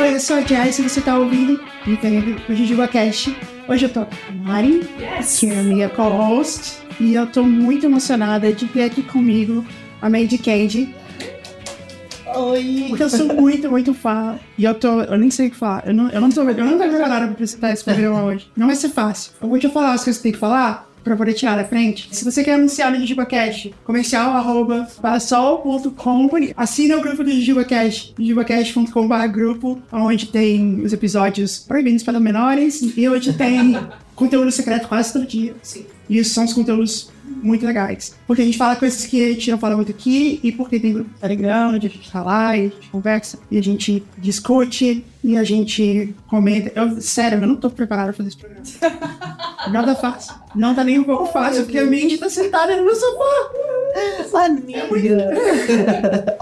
Oi, eu sou a Jess e você tá ouvindo o Jujuba Cash. Hoje eu tô com a Mari, que é a minha co-host, e eu tô muito emocionada de ter aqui comigo a Mandy Candy. Oi! Porque eu sou muito, muito fã. E eu tô. Eu nem sei o que falar. Eu não, eu não tô, eu não tô preparada pra apresentar esse programa hoje. Não vai ser fácil. Eu vou te falar as coisas que tem que falar pra poder tirar da frente. Se você quer anunciar no JujubaCast, comercial arroba assina o grupo do JujubaCast, jujubacast.com.br grupo, onde tem os episódios proibidos para menores e onde tem conteúdo secreto quase todo dia. Sim. E esses são os conteúdos muito legais. Porque a gente fala coisas que a gente não fala muito aqui, e porque tem grupo do Telegram, onde a gente tá lá, e a gente conversa, e a gente discute, e a gente comenta. Eu, sério, eu não tô preparada pra fazer esse programa. Nada fácil. Não tá nem um pouco fácil, porque a Mandy tá sentada no meu sofá.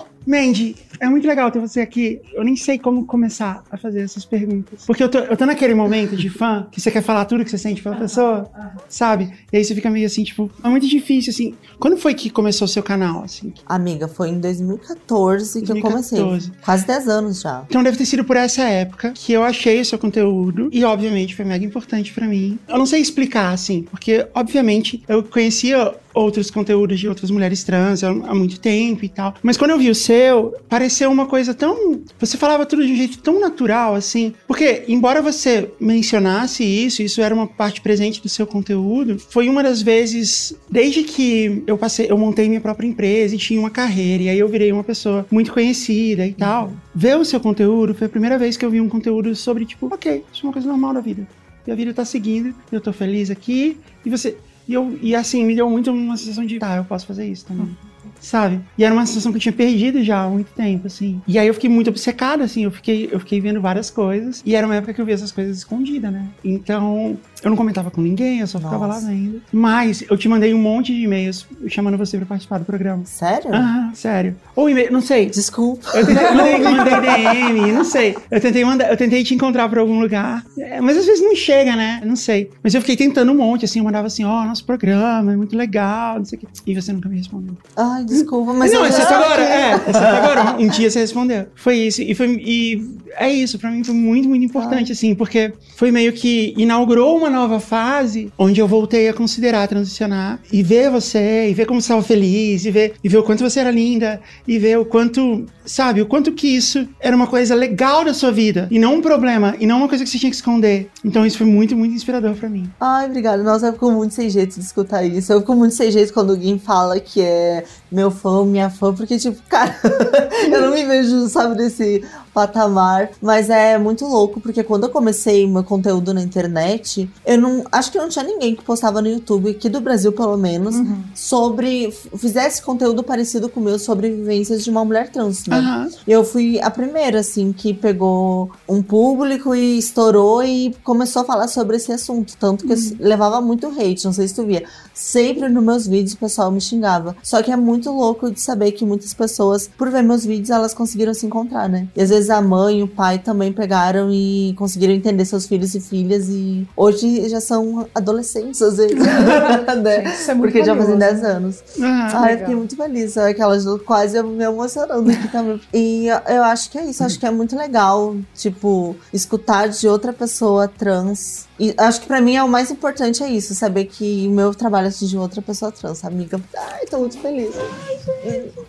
Mandy, é muito legal ter você aqui. Eu nem sei como começar a fazer essas perguntas. Porque eu tô, eu tô naquele momento de fã que você quer falar tudo que você sente pela pessoa, sabe? E aí você fica meio assim, tipo, é muito difícil, assim. Quando foi que começou o seu canal, assim? Amiga, foi em 2014 que eu 2014. comecei. Quase 10 anos já. Então deve ter sido por essa época que eu achei seu conteúdo e obviamente foi mega importante pra mim. Eu não sei explicar assim, porque obviamente eu conhecia outros conteúdos de outras mulheres trans há muito tempo e tal, mas quando eu vi o seu, pareceu uma coisa tão, você falava tudo de um jeito tão natural assim, porque embora você mencionasse isso, isso era uma parte presente do seu conteúdo, foi uma das vezes desde que eu passei, eu montei minha própria empresa e tinha uma carreira e aí eu virei uma pessoa muito conhecida e tal. Ver o seu conteúdo foi a primeira vez que eu vi um conteúdo sobre, tipo, ok, isso é uma coisa normal da vida. E a vida tá seguindo, eu tô feliz aqui, e você. E, eu, e assim, me deu muito uma sensação de, tá, eu posso fazer isso também. Sabe? E era uma sensação que eu tinha perdido já há muito tempo, assim. E aí eu fiquei muito obcecada, assim, eu fiquei, eu fiquei vendo várias coisas. E era uma época que eu via essas coisas escondidas, né? Então, eu não comentava com ninguém, eu só ficava lá vendo. Mas eu te mandei um monte de e-mails chamando você pra participar do programa. Sério? Ah, sério. Ou e-mail, não sei. Desculpa. Eu tentei, mandei, mandei DM, não sei. Eu tentei, mandar, eu tentei te encontrar por algum lugar. É, mas às vezes não chega, né? Não sei. Mas eu fiquei tentando um monte, assim, eu mandava assim, ó, nosso programa é muito legal, não sei o quê. E você nunca me respondeu. Ai, desculpa, mas não, exceto agora, é. Exceto agora. Um dia você respondeu. Foi isso. E, foi, e é isso, pra mim foi muito, muito importante, assim, porque foi meio que inaugurou uma nova fase onde eu voltei a considerar transicionar e ver você, e ver como você estava feliz, e ver, e ver o quanto você era linda, e ver o quanto, sabe, o quanto que isso era uma coisa legal da sua vida, e não um problema, e não uma coisa que você tinha que esconder. Então isso foi muito, muito inspirador pra mim. Ai, obrigada. Nossa, eu fico muito sem jeito de escutar isso. Eu fico muito sem jeito quando alguém fala que é meu fã, minha fã, porque, tipo, cara, eu não me vejo, sabe, nesse patamar. Mas é muito louco, porque quando eu comecei meu conteúdo na internet, eu não. Acho que não tinha ninguém que postava no YouTube, aqui do Brasil pelo menos, sobre. f- fizesse conteúdo parecido com o meu sobre vivências de uma mulher trans, né? Aham. Eu fui a primeira, assim, que pegou um público e estourou e começou a falar sobre esse assunto. Tanto que eu s- levava muito hate, não sei se tu via. Sempre nos meus vídeos o pessoal me xingava. Só que é muito louco de saber que muitas pessoas, por ver meus vídeos, elas conseguiram se encontrar, né? E às vezes a mãe e o pai também pegaram e conseguiram entender seus filhos e filhas. E hoje já são adolescentes, às vezes. né? Isso é muito Porque já fazem valioso. 10 anos. Aham. Ah, eu fiquei muito feliz. é Aquelas quase me emocionando aqui também. E eu- acho que é isso. Acho que é muito legal, tipo, escutar de outra pessoa trans. E acho que pra mim é o mais importante é isso, saber que o meu trabalho atingiu outra pessoa trans, amiga. Ai, tô muito feliz.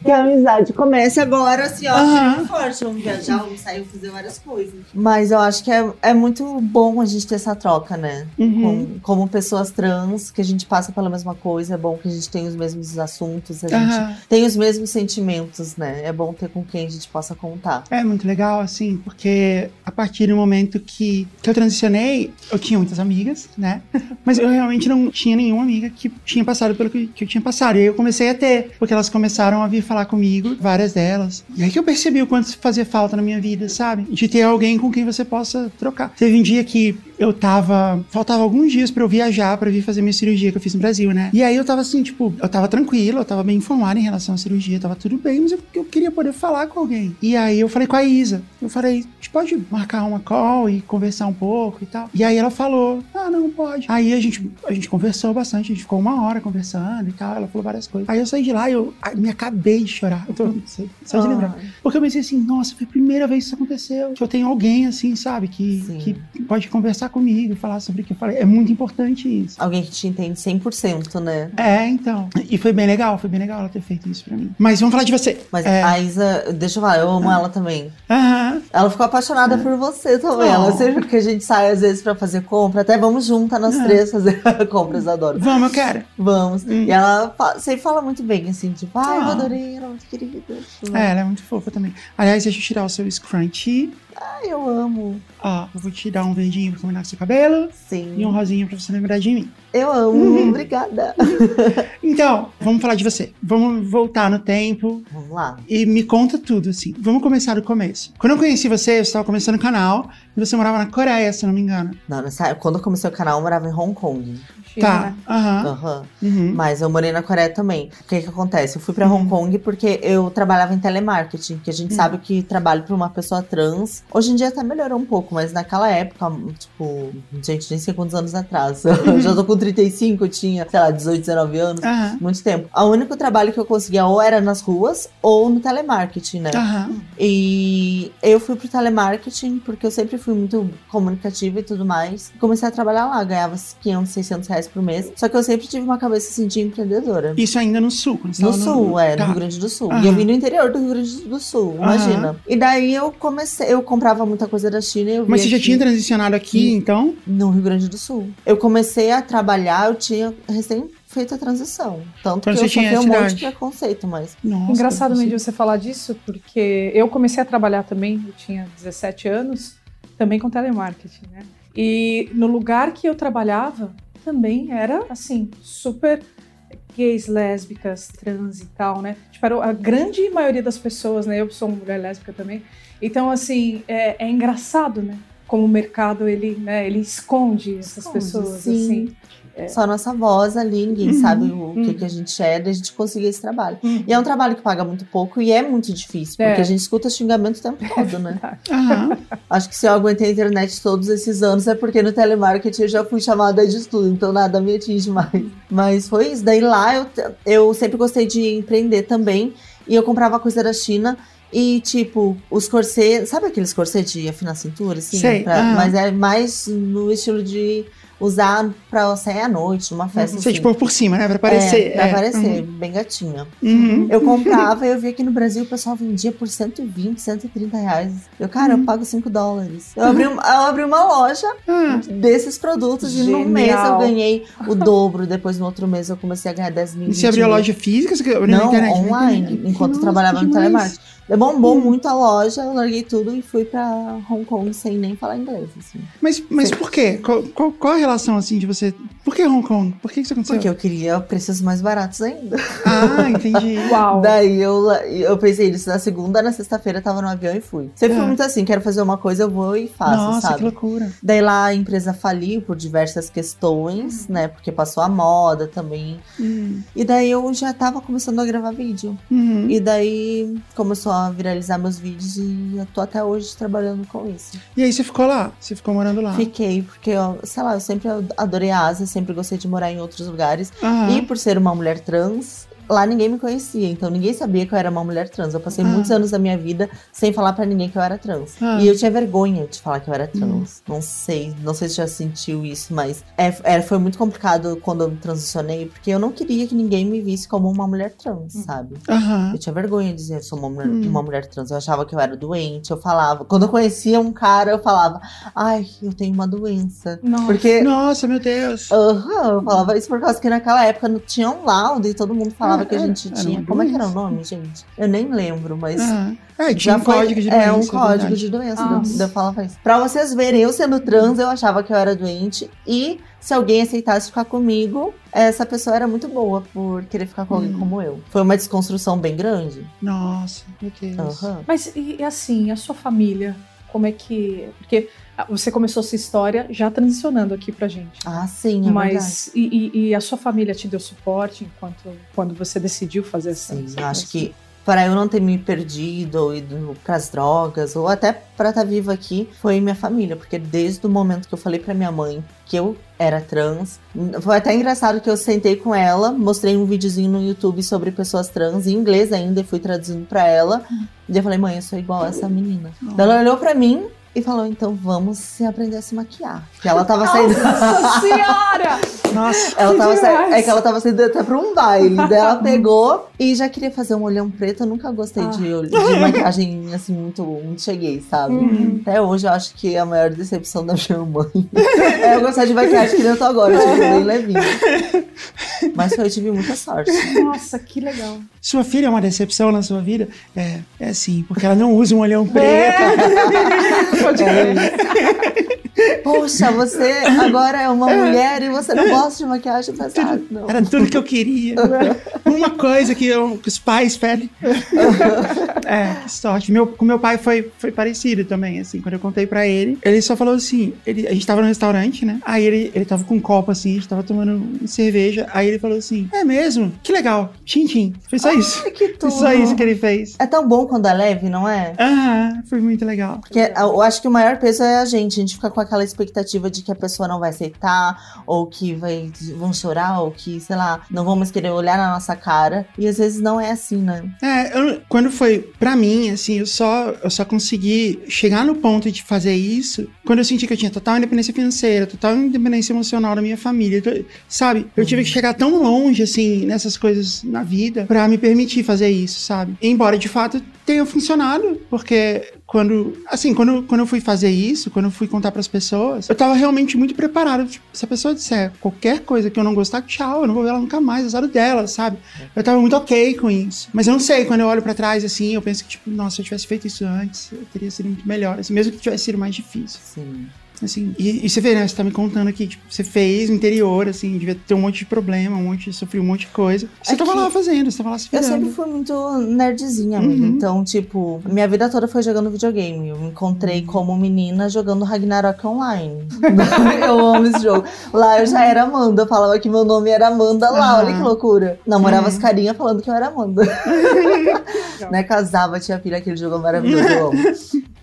Que a amizade comece agora, assim, ó, e forte. Vamos viajar, vamos sair, vamos fazer várias coisas. Mas eu acho que é, é muito bom a gente ter essa troca, né? Uhum. Com- como pessoas trans, que a gente passa pela mesma coisa, é bom que a gente tem os mesmos assuntos, a gente tem os mesmos sentimentos, né? É bom ter com quem a gente possa contar. É muito legal, assim, porque a partir do momento que, que eu transicionei, eu tinha muitas amigas, né? Mas eu realmente não tinha nenhuma amiga que tinha passado pelo que, que eu tinha passado. E aí eu comecei a ter, porque elas começaram a vir falar comigo, várias delas. E aí que eu percebi o quanto fazia falta na minha vida, sabe? De ter alguém com quem você possa trocar. Teve um dia que eu tava. Faltava alguns dias pra eu viajar, pra vir fazer minha cirurgia que eu fiz no Brasil, né? E aí eu tava assim, tipo, eu tava tranquila, eu tava bem informada em relação à cirurgia, tava tudo bem, mas eu, eu queria poder falar com alguém. E aí eu falei com a Isa. Eu falei, pode marcar uma call e conversar um pouco e tal. E aí ela falou, ah, não, pode. Aí a gente, a gente conversou bastante, a gente ficou uma hora conversando e tal. Ela falou várias coisas. Aí eu saí de lá e eu me acabei de chorar. Eu tô só, só de lembrar. Porque eu pensei assim, nossa, foi a primeira vez que isso aconteceu. Que eu tenho alguém assim, sabe, que, Sim. que pode conversar comigo, falar sobre o que eu falei. É muito importante isso. Alguém que te entende 100%, né? É, então. E foi bem legal, foi bem legal ela ter feito isso pra mim. Mas vamos falar de você. Mas É. a Isa, deixa eu falar, eu amo ela também. Aham. Ela ficou apaixonada por você também. Oh. Ela sempre que a gente sai às vezes pra fazer compra, até vamos juntas nós É. três fazer compras, adoro. Vamos, eu quero. Vamos. Hum. E ela fa- sempre fala muito bem, assim, tipo, ai, eu Ah. adorei, ela é muito querida. É, ela é muito fofa também. Aliás, deixa eu tirar o seu scrunchie. Ai, eu amo. Ó, eu vou te dar um verdinho pra combinar com seu cabelo Sim. e um rosinho pra você lembrar de mim. Eu amo, Uhum. obrigada. Então, vamos falar de você. Vamos voltar no tempo Vamos lá. e me conta tudo, assim. Vamos começar do começo. Quando eu conheci você, eu estava começando o canal e você morava na Coreia, se eu não me engano. Não, nessa, quando eu comecei o canal, eu morava em Hong Kong. China, Tá. né? Aham. Aham. Uhum. Mas eu morei na Coreia também. O que que acontece? Eu fui pra Hong Kong porque eu trabalhava em telemarketing, que a gente Hum. sabe que trabalho pra uma pessoa trans. Hoje em dia até melhorou um pouco, mas naquela época, tipo, gente, nem sei quantos anos atrás. Eu já tô com 35, eu tinha, sei lá, 18, 19 anos. Muito tempo. O único trabalho que eu conseguia ou era nas ruas ou no telemarketing, né? Aham. E eu fui pro telemarketing porque eu sempre fui muito comunicativa e tudo mais. Comecei a trabalhar lá, ganhava 500, 600 reais por mês. Só que eu sempre tive uma cabeça assim de empreendedora. Isso ainda no sul. quando você No sul, é, Tá. no Rio Grande do Sul. Aham. E eu vim no interior do Rio Grande do Sul, imagina. E daí eu comecei, eu comprava muita coisa da China e eu Mas você já que- tinha transicionado aqui, então? No Rio Grande do Sul. Eu comecei a trabalhar, eu tinha recém feito a transição. Tanto Quando que eu tinha sofri um monte de preconceito, mas... Nossa. Engraçado, Mandy, você falar disso, porque eu comecei a trabalhar também, eu tinha 17 anos, também com telemarketing, né? E no lugar que eu trabalhava, também era, assim, super gays, lésbicas, trans e tal, né? Tipo, a grande maioria das pessoas, né? Eu sou uma mulher lésbica também. Então, assim, é, é engraçado, né? Como o mercado, ele, né, ele esconde essas Esconde, pessoas, sim. assim. Só a nossa voz ali, ninguém Uhum, sabe o que, uhum. que a gente é, daí a gente conseguir esse trabalho. Uhum. E é um trabalho que paga muito pouco e é muito difícil, porque É. a gente escuta xingamento o tempo todo, né? Acho que se eu aguentei a internet todos esses anos é porque no telemarketing eu já fui chamada de tudo, então nada me atinge mais. Mas foi isso. Daí lá eu, eu sempre gostei de empreender também e eu comprava coisa da China. E, tipo, os corsês. Sabe aqueles corsês de afinar a cintura? Assim, Sei, Pra-. Mas é mais no estilo de usar pra sair à noite, numa festa. Você, assim. tipo, por cima, né? Pra aparecer. É, pra é. aparecer, bem gatinha. Uhum. Eu comprava e eu via que no Brasil o pessoal vendia por 120, 130 reais. Eu, cara, Uhum. eu pago 5 dólares. Eu abri, eu abri uma loja Ah, desses produtos e num mês eu ganhei o dobro. Depois no outro mês eu comecei a ganhar 10 mil. e você abriu a 20 mil. loja física? Você abriu na Não, internet? Na online, internet. enquanto eu Nossa, trabalhava no telemarketing. Bombou Hum. muito a loja, eu larguei tudo e fui pra Hong Kong sem nem falar inglês. Assim. Mas, mas por quê? Qual, qual, qual a relação, assim, de você... Por que Hong Kong? Por que isso aconteceu? Porque eu queria preços mais baratos ainda. Ah, entendi. Uau! Daí eu, eu pensei nisso na segunda, na sexta-feira eu tava no avião e fui. Sempre fui É. muito assim, quero fazer uma coisa, eu vou e faço, Nossa, sabe? que loucura. Daí lá a empresa faliu por diversas questões, né? Porque passou a moda também. Hum, E daí eu já tava começando a gravar vídeo. uhum. E daí começou a viralizar meus vídeos e eu tô até hoje trabalhando com isso. E aí você ficou lá? Você ficou morando lá? Fiquei, porque, eu, sei lá, eu sempre adorei a Ásia, sempre gostei de morar em outros lugares. Aham. E por ser uma mulher trans, lá ninguém me conhecia, então ninguém sabia que eu era uma mulher trans. Eu passei Ah. muitos anos da minha vida sem falar pra ninguém que eu era trans. Ah. E eu tinha vergonha de falar que eu era Hum. trans. Não sei, não sei se já sentiu isso, mas é, é- foi muito complicado quando eu transicionei, porque eu não queria que ninguém me visse como uma mulher trans, sabe? Aham. Eu tinha vergonha de dizer eu sou uma mulher, Hum. uma mulher trans. Eu achava que eu era doente, eu falava. Quando eu conhecia um cara, eu falava, ai, eu tenho uma doença. Nossa. Porque Nossa, meu Deus. Aham, eu falava isso por causa que naquela época não tinha um laudo e todo mundo falava É, que a é, gente era tinha. Como é que era o nome, gente? Eu nem lembro, mas. Aham. É, tinha Já um foi, código de É, doença. um código verdade. de doença. Falava isso. Pra vocês verem, eu sendo trans, eu achava que eu era doente. E se alguém aceitasse ficar comigo, essa pessoa era muito boa por querer ficar com alguém Hum. como eu. Foi uma desconstrução bem grande. Nossa, meu Deus. Aham. Mas e, e assim, a sua família? como é que. Porque você começou sua história já transicionando aqui pra gente. Ah, sim, é Mas e, e- e a sua família te deu suporte enquanto quando você decidiu fazer essa? Sim, essa acho que para eu não ter me perdido ou ido pras drogas, ou até para estar viva aqui, foi minha família. Porque desde o momento que eu falei pra minha mãe que eu era trans, foi até engraçado que eu sentei com ela, mostrei um videozinho no YouTube sobre pessoas trans, em inglês ainda, e fui traduzindo pra ela. E eu falei, mãe, eu sou igual a essa menina. Daí Ela olhou pra mim e falou, então vamos se aprender a se maquiar. Que ela tava saindo. Nossa senhora! Nossa, Ela Que tava sa... É que ela tava saindo até pra um baile. Daí ela pegou e já queria fazer um olhão preto. Eu nunca gostei de, olho- de maquiagem assim, muito, muito cheguei, sabe? Uhum. Até hoje eu acho que a maior decepção da minha mãe é eu gostar de maquiagem que nem eu tô agora, tipo, bem levinha. Mas foi, eu tive muita sorte. Nossa, que legal. sua filha é uma decepção na sua vida? É, é sim, porque ela não usa um olhão preto. Pode É crer. Isso. Poxa, você agora é uma mulher e você não gosta de maquiagem pesada. Não. Era tudo que eu queria. Uma coisa que, eu- que os pais pedem. É, que sorte. Meu, com meu pai foi, foi parecido também, assim. Quando eu contei pra ele, ele só falou assim: ele, a gente tava no restaurante, né? Aí ele, ele tava com um copo assim, a gente tava tomando cerveja. Aí ele falou assim: É mesmo? Que legal. Tchim, tchim. Foi só isso. Ai, que Foi tudo. só isso que ele fez. É tão bom quando é leve, não é? Ah, foi muito legal. Porque eu acho que o maior peso é a gente. A gente fica com aquela expectativa de que a pessoa não vai aceitar, ou que vai, vão chorar, ou que, sei lá, não vão mais querer olhar na nossa cara. E às vezes não é assim, né? É, eu- quando foi pra mim, assim, eu só, eu só consegui chegar no ponto de fazer isso quando eu senti que eu tinha total independência financeira, total independência emocional da minha família, então, sabe? Eu tive que chegar tão longe, assim, nessas coisas na vida pra me permitir fazer isso, sabe? Embora de fato tenha funcionado, porque quando, assim, quando, quando eu fui fazer isso, quando eu fui contar pras pessoas, eu tava realmente muito preparado. Tipo, se a pessoa disser qualquer coisa que eu não gostar, tchau, eu não vou ver ela nunca mais, azar dela, sabe? Eu tava muito ok com isso. Mas eu não sei, quando eu olho pra trás, assim, eu penso que, tipo, nossa, se eu tivesse feito isso antes, eu teria sido muito melhor, assim, mesmo que tivesse sido mais difícil. Sim. Assim, e, e você vê, né? Você tá me contando aqui, tipo, você fez no interior, assim, devia ter um monte de problema, um monte, sofreu um monte de coisa. Você É tava lá fazendo, você tava lá se Eu virando. sempre fui muito nerdzinha, amiga. Uhum. Então, tipo, minha vida toda foi jogando videogame. Eu me encontrei como menina jogando Ragnarok Online. eu amo esse jogo. Lá eu já era Amanda. Eu falava que meu nome era Amanda lá. Olha que loucura. Namorava Uhum. as carinhas falando que eu era Amanda. né? Casava, tinha filha, aquele jogo maravilhoso. Eu amo.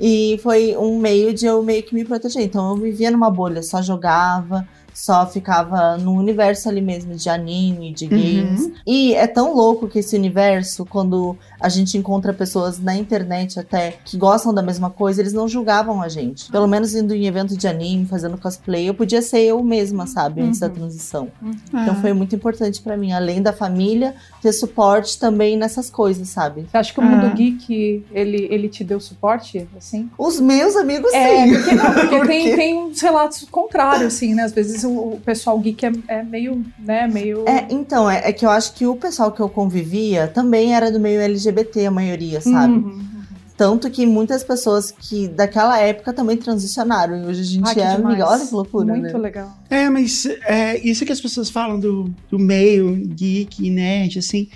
E foi um meio de eu meio que me proteger. Então eu vivia numa bolha, só jogava. Só ficava no universo ali mesmo de anime, de games. E é tão louco que esse universo, quando a gente encontra pessoas na internet até que gostam da mesma coisa, eles não julgavam a gente. Pelo menos indo em evento de anime, fazendo cosplay, eu podia ser eu mesma, sabe? Antes da Uhum. transição. Ah, Então foi muito importante pra mim, além da família, ter suporte também nessas coisas, sabe? Você acha que o mundo Ah. geek, ele, ele te deu suporte, assim? Os meus amigos, É, sim. porque, não, porque Por tem, tem uns relatos contrários, assim, né? Às vezes o, pessoal geek é, é meio, né, meio... É, então, é, é que eu acho que o pessoal que eu convivia também era do meio LGBT, a maioria, sabe? Uhum. Tanto que muitas pessoas que daquela época também transicionaram. E hoje a gente Ai, que é amiga. Olha que loucura, Muito né? legal. É, mas é, isso que as pessoas falam do, do meio geek e nerd, assim,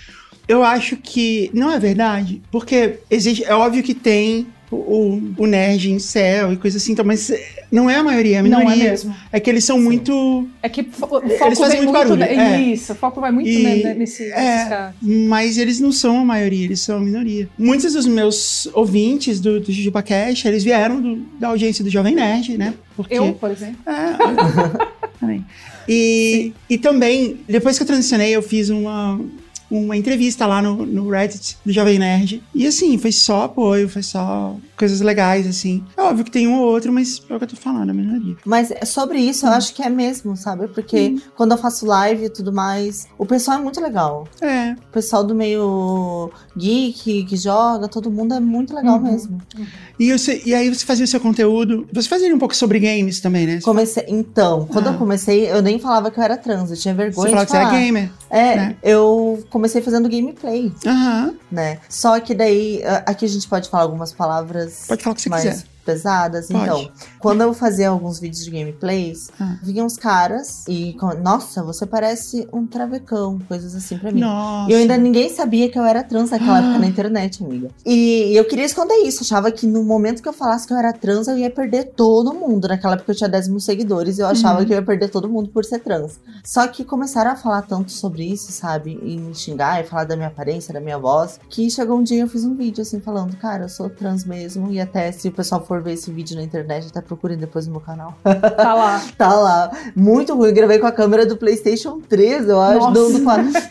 eu acho que não é verdade, porque existe, é óbvio que tem o, o, nerd em céu e coisa assim, então, mas não é a maioria, a Não é minoria. mesmo. É que eles são Sim. muito. É que o Eles foco fazem vem muito barulho, é. Isso, o foco vai muito E- né, nesse, é. Mas eles não são a maioria, eles são a minoria. Muitos dos meus ouvintes do, do JujubaCast, eles vieram do- da audiência do Jovem Nerd, né? Porque, Eu, por exemplo. É, também. E, e também, depois que eu transicionei, eu fiz uma, uma entrevista lá no, no Reddit do Jovem Nerd. E assim, foi só apoio, foi só coisas legais, assim. É óbvio que tem um ou outro, mas é o que eu tô falando, a minoria. Mas é sobre isso, eu acho que é mesmo, sabe? Porque quando eu faço live e tudo mais, o pessoal é muito legal. É, O pessoal do meio geek, que joga, todo mundo é muito legal Uhum. mesmo. E, você, e aí você fazia o seu conteúdo. Você fazia um pouco sobre games também, né? Comecei, então, quando Ah. eu comecei, eu nem falava que eu era trans, eu tinha Você vergonha falava de que você falar. era gamer. É, né? eu comecei fazendo gameplay, Aham. né? Só que daí, aqui a gente pode falar algumas palavras Pode falar o que você mais quiser. Pesadas. Pode. Então, quando eu fazia alguns vídeos de gameplays, Ah. vinham uns caras e, nossa, você parece um travecão, coisas assim pra mim. Nossa. E eu ainda ninguém sabia que eu era trans naquela Ah. época na internet, amiga. E eu queria esconder isso. Achava que no momento que eu falasse que eu era trans, eu ia perder todo mundo. Naquela época eu tinha 10 mil seguidores e eu achava Uhum. que eu ia perder todo mundo por ser trans. Só que começaram a falar tanto sobre isso, sabe? E me xingar e falar da minha aparência, da minha voz, que chegou um dia eu fiz um vídeo assim falando, cara, eu sou trans mesmo. E até se o pessoal for ver esse vídeo na internet, até procurem depois no meu canal. Tá lá. Tá lá. Muito ruim. Gravei com a câmera do PlayStation 3, eu acho. Nossa. do-.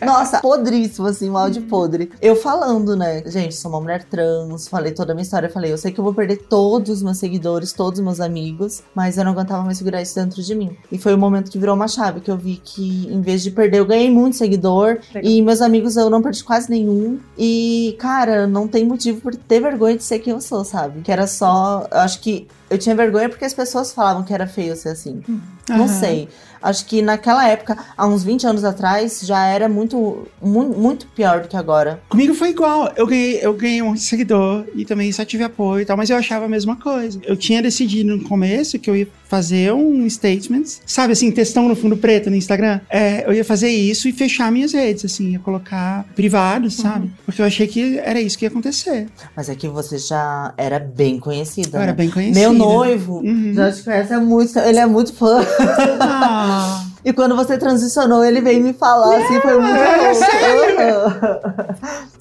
Nossa, podríssimo, assim, um áudio podre. Eu falando, né? Gente, sou uma mulher trans. Falei toda a minha história. Falei, eu sei que eu vou perder todos os meus seguidores, todos os meus amigos, mas eu não aguentava mais segurar isso dentro de mim. E foi o momento que virou uma chave, que eu vi que em vez de perder, eu ganhei muito seguidor. Legal. E meus amigos eu não perdi quase nenhum. E, cara, não tem motivo por ter vergonha de ser quem eu sou, sabe? Que era só. Acho que eu tinha vergonha porque as pessoas falavam que era feio ser assim. Não Aham. sei. Acho que naquela época, há uns 20 anos atrás, já era muito, mu- muito pior do que agora. Comigo foi igual. Eu ganhei, eu ganhei um seguidor e também só tive apoio e tal, mas eu achava a mesma coisa. Eu tinha decidido no começo que eu ia fazer um statement, sabe assim, textão no fundo preto no Instagram. É, eu ia fazer isso e fechar minhas redes, assim, ia colocar privado, sabe? Porque eu achei que era isso que ia acontecer. Mas é que você já era bem conhecida. Eu né? era bem conhecida. Meu noivo Uhum. já te conhece há muito, ele é muito fã. Ah, E quando você transicionou, ele veio me falar, assim, foi muito É, louco.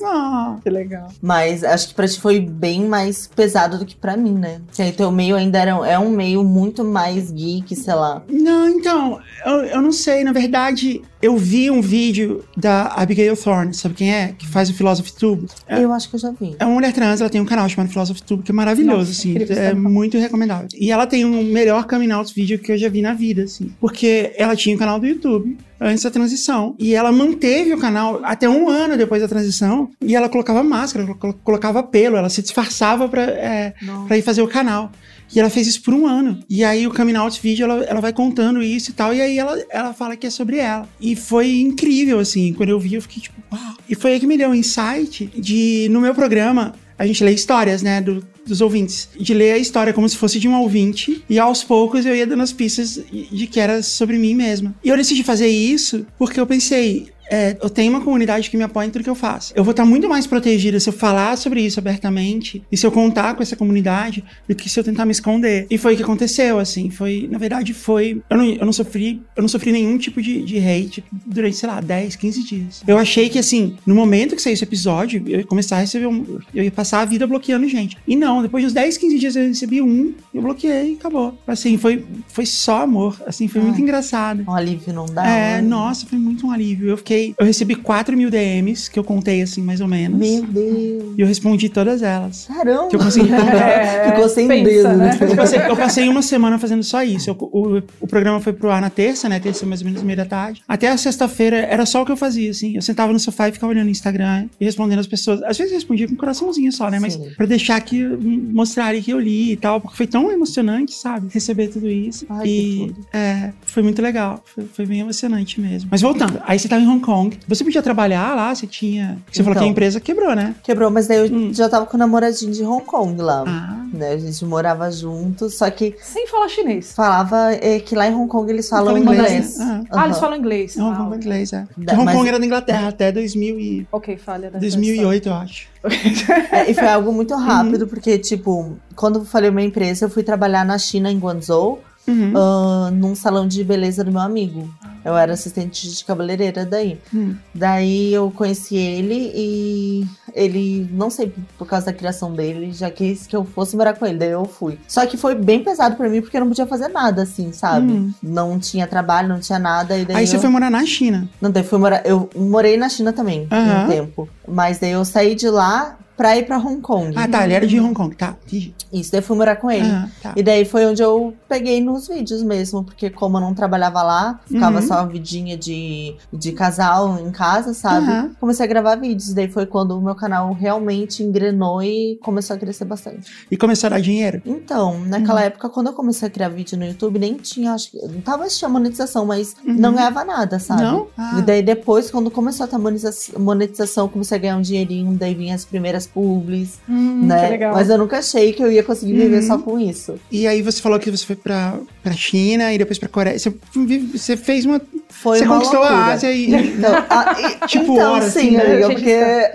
ah. Que legal. Mas acho que pra ti foi bem mais pesado do que pra mim, né? Porque aí teu meio ainda era, é um meio muito mais geek, sei lá. Não, então, eu, eu não sei. Na verdade, eu vi um vídeo da Abigail Thorne, sabe quem é? Que faz o Philosophy Tube. É, Eu acho que eu já vi. é uma mulher trans, ela tem um canal chamado Philosophy Tube, que é maravilhoso, Nossa, assim. É tá muito recomendável. E ela tem um melhor coming out vídeo que eu já vi na vida, assim. Porque ela tinha um canal do YouTube antes da transição. E ela manteve o canal até um ano depois da transição. E ela colocava máscara, colo- colocava pelo, ela se disfarçava pra, é, pra ir fazer o canal. E ela fez isso por um ano. E aí o coming out vídeo, ela, ela vai contando isso e tal. E aí ela, ela fala que é sobre ela. E foi incrível, assim. Quando eu vi, eu fiquei tipo, uau. E foi aí que me deu um insight de, no meu programa, a gente lê histórias, né, do- dos ouvintes. De ler a história como se fosse de um ouvinte. E aos poucos eu ia dando as pistas de que era sobre mim mesma. E eu decidi fazer isso porque eu pensei, é, eu tenho uma comunidade que me apoia em tudo que eu faço. Eu vou estar muito mais protegida se eu falar sobre isso abertamente e se eu contar com essa comunidade do que se eu tentar me esconder. E foi o que aconteceu, assim. Foi, na verdade, foi. Eu não, eu não sofri, eu não sofri nenhum tipo de, de hate durante, sei lá, 10, 15 dias. Eu achei que, assim, no momento que saísse o episódio, eu ia começar a receber um. Eu ia passar a vida bloqueando gente. E não, depois de uns 10, 15 dias eu recebi um, eu bloqueei e acabou. Assim, foi, foi só amor. Assim, foi Ai. muito engraçado. Um alívio não dá. É, né? nossa, foi muito um alívio. Eu fiquei. Eu recebi 4 mil DMs, que eu contei assim, mais ou menos. Meu Deus. E eu respondi todas elas. Caramba. Que eu consegui contar. É, Ficou sem pensa, dedo, né? Eu passei, eu passei uma semana fazendo só isso. Eu- o, o programa foi pro ar na terça, né? Terça mais ou menos meia da tarde. Até a sexta-feira era só o que eu fazia, assim. Eu sentava no sofá e ficava olhando o Instagram e respondendo as pessoas. Às vezes eu respondia com um coraçãozinho só, né? Mas Sim. pra deixar que mostrarem que eu li e tal, porque foi tão emocionante, sabe? Receber tudo isso. Ai, que e tudo. é, foi muito legal. Foi, foi bem emocionante mesmo. Mas voltando, aí você tava em Hong Kong. Você podia trabalhar lá, você tinha. Você falou que a Então. empresa quebrou, né? Quebrou, mas daí eu Hum. já tava com o namoradinho de Hong Kong lá. Ah. Né? A gente morava juntos, só que Sem falar chinês. falava é, que lá em Hong Kong eles falam Fala inglês. inglês, né? Ah, eles Aham. falam inglês. Hong Ah, Kong é inglês, é. Da- Hong mas- Kong era da Inglaterra até 2000 e... Ok, falha da 2008, eu acho. É, e foi algo Uhum. muito rápido, porque, tipo, quando eu falei uma empresa, eu fui trabalhar na China, em Guangzhou, Uhum. ah, num salão de beleza do meu amigo. Eu era assistente de cabeleireira daí. Hum. Daí eu conheci ele e ele, não sei, por causa da criação dele, já quis que eu fosse morar com ele. Daí eu fui. Só que foi bem pesado pra mim porque eu não podia fazer nada, assim, sabe? Hum. Não tinha trabalho, não tinha nada. E daí Aí você eu... foi morar na China. Não, daí fui morar. Eu morei na China também, Aham. um tempo. Mas daí eu saí de lá pra ir pra Hong Kong. Ah, tá, ele era de Hong Kong, tá. Isso, daí fui morar com ele. Ah, tá. E daí foi onde eu peguei nos vídeos mesmo, porque como eu não trabalhava lá, ficava Uhum. só uma vidinha de, de casal em casa, sabe? Aham. Comecei a gravar vídeos. Daí foi quando o meu canal realmente engrenou e começou a crescer bastante. E começou a dar dinheiro. Então, naquela Uhum. época, quando eu comecei a criar vídeo no YouTube, nem tinha, acho que. Não tava tinha monetização, mas Uhum. não ganhava nada, sabe? Não? Ah. E daí depois, quando começou a ter monetiza- monetização, eu comecei a ganhar um dinheirinho, daí vinham as primeiras publis, Hum, né? Que legal. Mas eu nunca achei que eu ia conseguir viver Uhum. só com isso. E aí você falou que você foi pra, pra China e depois pra Coreia. Você, você fez uma. Foi você uma conquistou loucura. a Ásia e. Então, a- e- Tipo, então hora, sim, assim, né? amiga, porque é,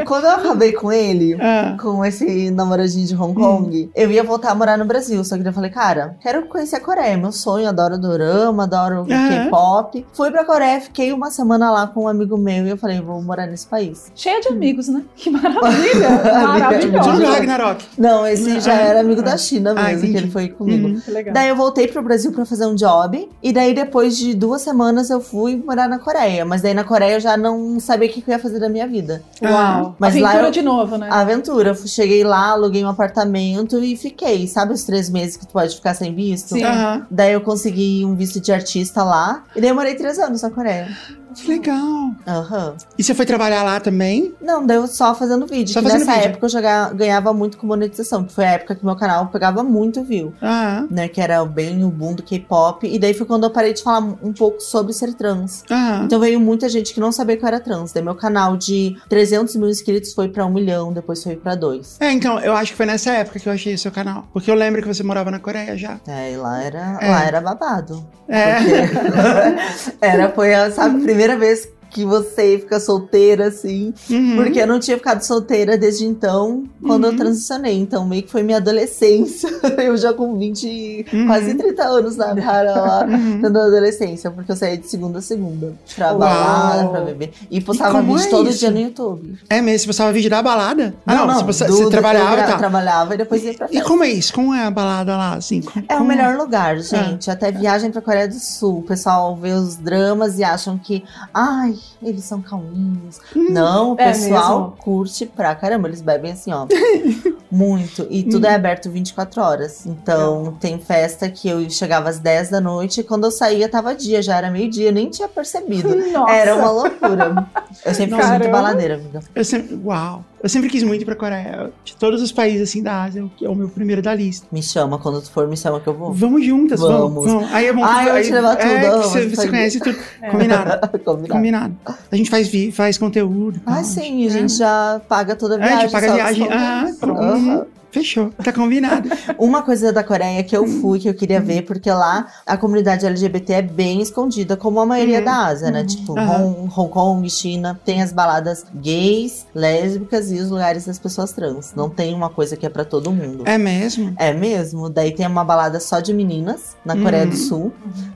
quando eu acabei com ele, Ah, com esse namoradinho de Hong Kong, eu ia voltar a morar no Brasil. Só que eu falei, cara, quero conhecer a Coreia. Meu sonho, adoro dorama, adoro Aham. K-pop. Fui pra Coreia, fiquei uma semana lá com um amigo meu e eu falei, vou morar nesse país. Cheia de amigos, né? Que maravilha! Amiga, Tudo Maravilhosa. Ragnarok. Não, esse já Ah, era amigo da ah. China Ah, mesmo, que entendi. ele foi comigo. Uhum. Que legal. Daí eu voltei pro Brasil pra fazer um job. E daí, depois de duas semanas, eu fui morar na Coreia. Mas daí na Coreia eu já não sabia o que que eu ia fazer da minha vida. Uau. Mas lá Aventura eu- de novo, né? Aventura. Cheguei lá, aluguei um apartamento e fiquei. Sabe os três meses que tu pode ficar sem visto? Sim. Aham. Daí eu consegui um visto de artista lá. E daí eu morei três anos na Coreia. Que legal. Aham. E você foi trabalhar lá também? Não, deu só fazendo vídeo. Só fazendo nessa vídeo. época eu já ga- ganhava muito com monetização. Que foi a época que meu canal pegava muito view. Aham. Né, que era bem o boom do K-pop. E daí foi quando eu parei de falar um pouco sobre ser trans. Aham. Então veio muita gente que não sabia que eu era trans. Daí meu canal de 300 mil inscritos foi pra um milhão, depois foi pra dois. É, então, eu acho que foi nessa época que eu achei o seu canal. Porque eu lembro que você morava na Coreia já. É, e lá era, É. lá era babado. É. Porque era, foi sabe, a primeira vez que você fica solteira, assim. Uhum. Porque eu não tinha ficado solteira desde então, quando Uhum. eu transicionei. Então, meio que foi minha adolescência. Eu já com 20, Uhum. quase 30 anos na cara lá. Uhum. Tendo adolescência, porque eu saía de segunda a segunda. Pra Uau. balada, pra beber. E postava como vídeo é todo isso? dia no YouTube. É mesmo, você postava vídeo da balada? Ah, não, você, do- você do- trabalhava e tal. trabalhava e depois ia pra E festa. como é isso? Como é a balada lá, assim? É o como- melhor lugar, gente. Até viagem pra Coreia do Sul. O pessoal vê os dramas e acham que, ai, eles são calminhos. Não, o É pessoal mesmo? curte pra caramba. Eles bebem assim, ó. muito. E tudo Hum. é aberto 24 horas. Então, tem festa que eu chegava às 10 da noite e quando eu saía tava dia, já era meio-dia, nem tinha percebido. Nossa. Era uma loucura. Eu sempre fui muito Caramba. baladeira, amiga. Eu sempre, uau. Eu sempre quis muito ir pra Coreia. De todos os países, assim, da Ásia, é o meu primeiro da lista. Me chama, quando tu for, me chama que eu vou. Vamos juntas, vamos. Vamos. vamos. Aí é bom Ai, eu vou te levar tudo, É, que vamos, você, você conhece tudo. É. Combinado. Combinado. Combinado. A gente faz, faz conteúdo. Ah, sim, a gente já paga toda a É, a viagem. gente paga a viagem. Ah, Pronto. Uhum. Fechou. Tá combinado. Uma coisa da Coreia que eu Hum. fui, que eu queria ver, porque lá a comunidade LGBT é bem escondida, como a maioria Uhum. da Ásia, né? Tipo, Aham. Hong, Hong Kong, China, tem as baladas gays, lésbicas e os lugares das pessoas trans. Não tem uma coisa que é pra todo mundo. É mesmo? É mesmo? Daí tem uma balada só de meninas, na Coreia do Uhum. Sul.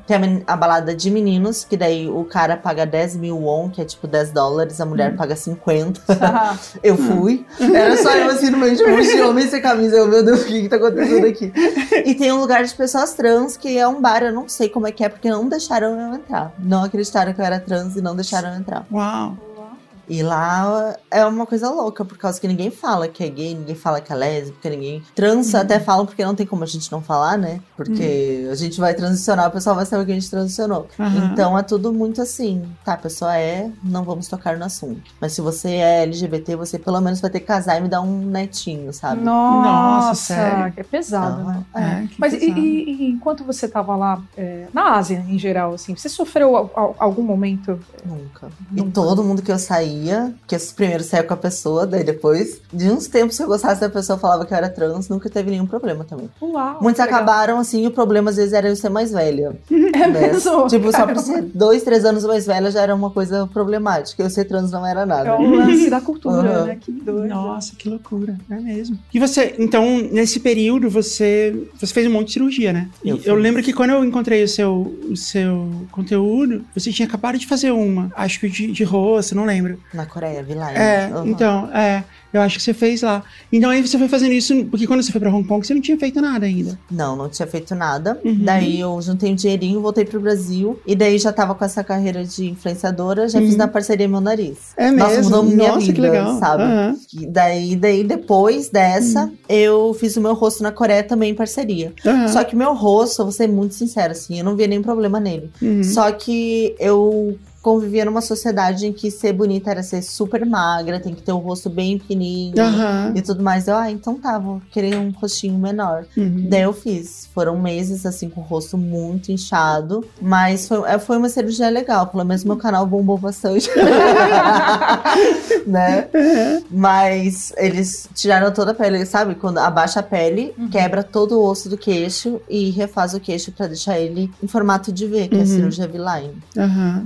Tem a, a balada de meninos, que daí o cara paga 10 mil won, que é tipo 10 dólares, a Uhum. mulher paga 50. Ah, Eu fui. Era só eu assim no meio de um monte de homem sem camisa. Eu, meu Deus, o que que tá acontecendo aqui? E tem um lugar de pessoas trans que é um bar, eu não sei como é que é, porque não deixaram eu entrar. Não acreditaram que eu era trans e não deixaram eu entrar. Uau. E lá é uma coisa louca, por causa que ninguém fala que é gay, ninguém fala que é lésbica, ninguém. Trans até falam porque não tem como a gente não falar, né? Porque a gente vai transicionar, o pessoal vai saber que a gente transicionou. Aham. Então é tudo muito assim. Tá, a pessoa é, não vamos tocar no assunto. Mas se você é LGBT, você pelo menos vai ter que casar e me dar um netinho, sabe? Nossa, Nossa, sério? é pesado, Então, né? É, que Mas e, pesado. e- e enquanto você estava lá, é, na Ásia em geral, assim, você sofreu al- al- algum momento? Nunca. E Nunca. todo mundo que eu saía, que eu primeiro saía com a pessoa, daí depois, de uns tempos, se eu gostasse da pessoa, falava que eu era trans, nunca teve nenhum problema também. Uau! Muitos que legal. acabaram assim, e o problema às vezes era eu ser mais velha. É né? mesmo? Tipo, só por Caramba. ser dois, três anos mais velha já era uma coisa problemática. Eu ser trans não era nada. É o lance da cultura, Aham. né? Que doido. Nossa, que loucura. É mesmo. E você, então, nesse período, você, você fez um monte de cirurgia, né? E Eu eu, lembro que quando eu encontrei o seu, o seu conteúdo, você tinha acabado de fazer uma. Acho que de, de rosto, não lembro. Na Coreia, Vilaine. É, Aham. então, é. Eu acho que você fez lá. Então aí você foi fazendo isso, porque quando você foi pra Hong Kong, você não tinha feito nada ainda. Não, não tinha feito nada. Uhum. Daí eu juntei um dinheirinho, voltei pro Brasil. E daí já tava com essa carreira de influenciadora, já fiz Uhum. na parceria meu nariz. É Nossa, mesmo? mudou minha Nossa, vida, que legal. sabe? Aham. E daí, daí depois dessa, Uhum. eu fiz o meu rosto na Coreia também em parceria. Só que meu rosto, eu vou ser muito sincera, assim, eu não vi nenhum problema nele. Uhum. Só que eu convivia numa sociedade em que ser bonita era ser super magra, tem que ter o rosto bem pequenininho Aham. e tudo mais. Eu, ah, então tá, vou querer um rostinho menor. Uhum. Daí eu fiz. Foram meses, assim, com o rosto muito inchado. Mas foi, é, foi uma cirurgia legal. Pelo menos meu canal bombou bastante. né? Mas eles tiraram toda a pele, sabe? Quando abaixa a pele, Uhum. quebra todo o osso do queixo e refaz o queixo pra deixar ele em formato de V, que é a Uhum. cirurgia V-line. Aham.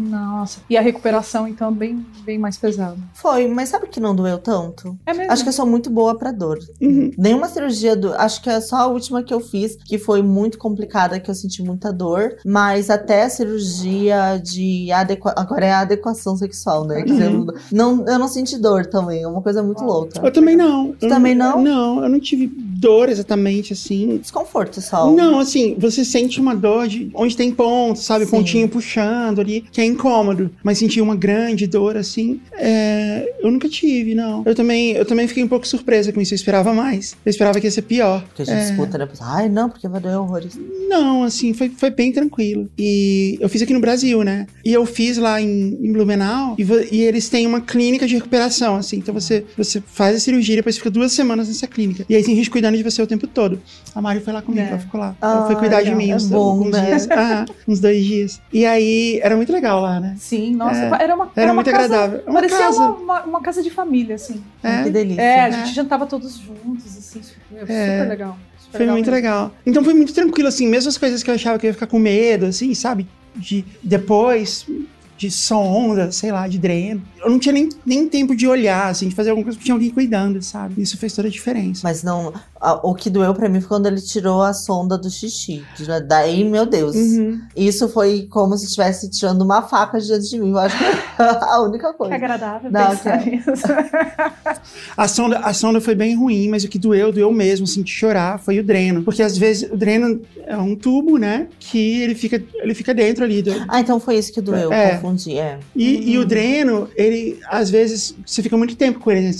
Nossa. E a recuperação, então, bem, bem mais pesada. Foi, mas sabe que não doeu tanto? É mesmo? Acho que eu sou muito boa pra dor. Uhum. Nenhuma cirurgia do. Acho que é só a última que eu fiz, que foi muito complicada, que eu senti muita dor. Mas até a cirurgia de adequa... Agora é a adequação sexual, né? Uhum. eu, não, eu não senti dor também. É uma coisa muito louca. Eu também não. Você Eu também não? Não, eu não tive dor exatamente assim. Desconforto só. Não, assim, você sente uma dor de onde tem ponto, sabe? Sim. Pontinho puxando ali, que é incômodo. Mas sentir uma grande dor assim, é, eu nunca tive, não. Eu também, eu também fiquei um pouco surpresa com isso. Eu esperava mais. Eu esperava que ia ser pior. Porque a gente É, escuta, né? Ai, não, porque vai doer horrores. Não, assim, foi, foi bem tranquilo. E eu fiz aqui no Brasil, né? E eu fiz lá em, em Blumenau e, e eles têm uma clínica de recuperação, assim. Então você, você faz a cirurgia e depois fica duas semanas nessa clínica. E aí tem gente cuidando de você o tempo todo. A Mari foi lá comigo, É. ela ficou lá. Ah, ela foi cuidar de legal. mim É uns, bom, né? dias. Ah, uns dois dias. E aí era muito legal lá, né? Sim, nossa. É. Era uma Era uma muito casa- agradável. Uma parecia casa. Uma, uma, uma casa de família, assim. É. Que delícia. É, a É. gente jantava todos juntos, assim. Super, É. super legal. Super Foi muito mesmo. legal. Então foi muito tranquilo, assim, mesmo as coisas que eu achava que eu ia ficar com medo, assim, sabe? De depois, de sonda, sei lá, de dreno. Eu não tinha nem, nem tempo de olhar, assim, de fazer alguma coisa, porque tinha alguém cuidando, sabe? Isso fez toda a diferença. Mas não. a- o que doeu pra mim foi quando ele tirou a sonda do xixi. Daí, meu Deus. Uhum. Isso foi como se estivesse tirando uma faca diante de mim. Eu acho que é a única Que coisa. agradável Não, pensar que- nisso. A sonda, a sonda foi bem ruim, mas o que doeu, doeu mesmo, assim, de chorar, foi o dreno. Porque às vezes o dreno é um tubo, né? Que ele fica, ele fica dentro ali. Do, Ah, então foi isso que doeu. É. Confundi, é. E, e o dreno, ele, às vezes, você fica muito tempo com ele. né?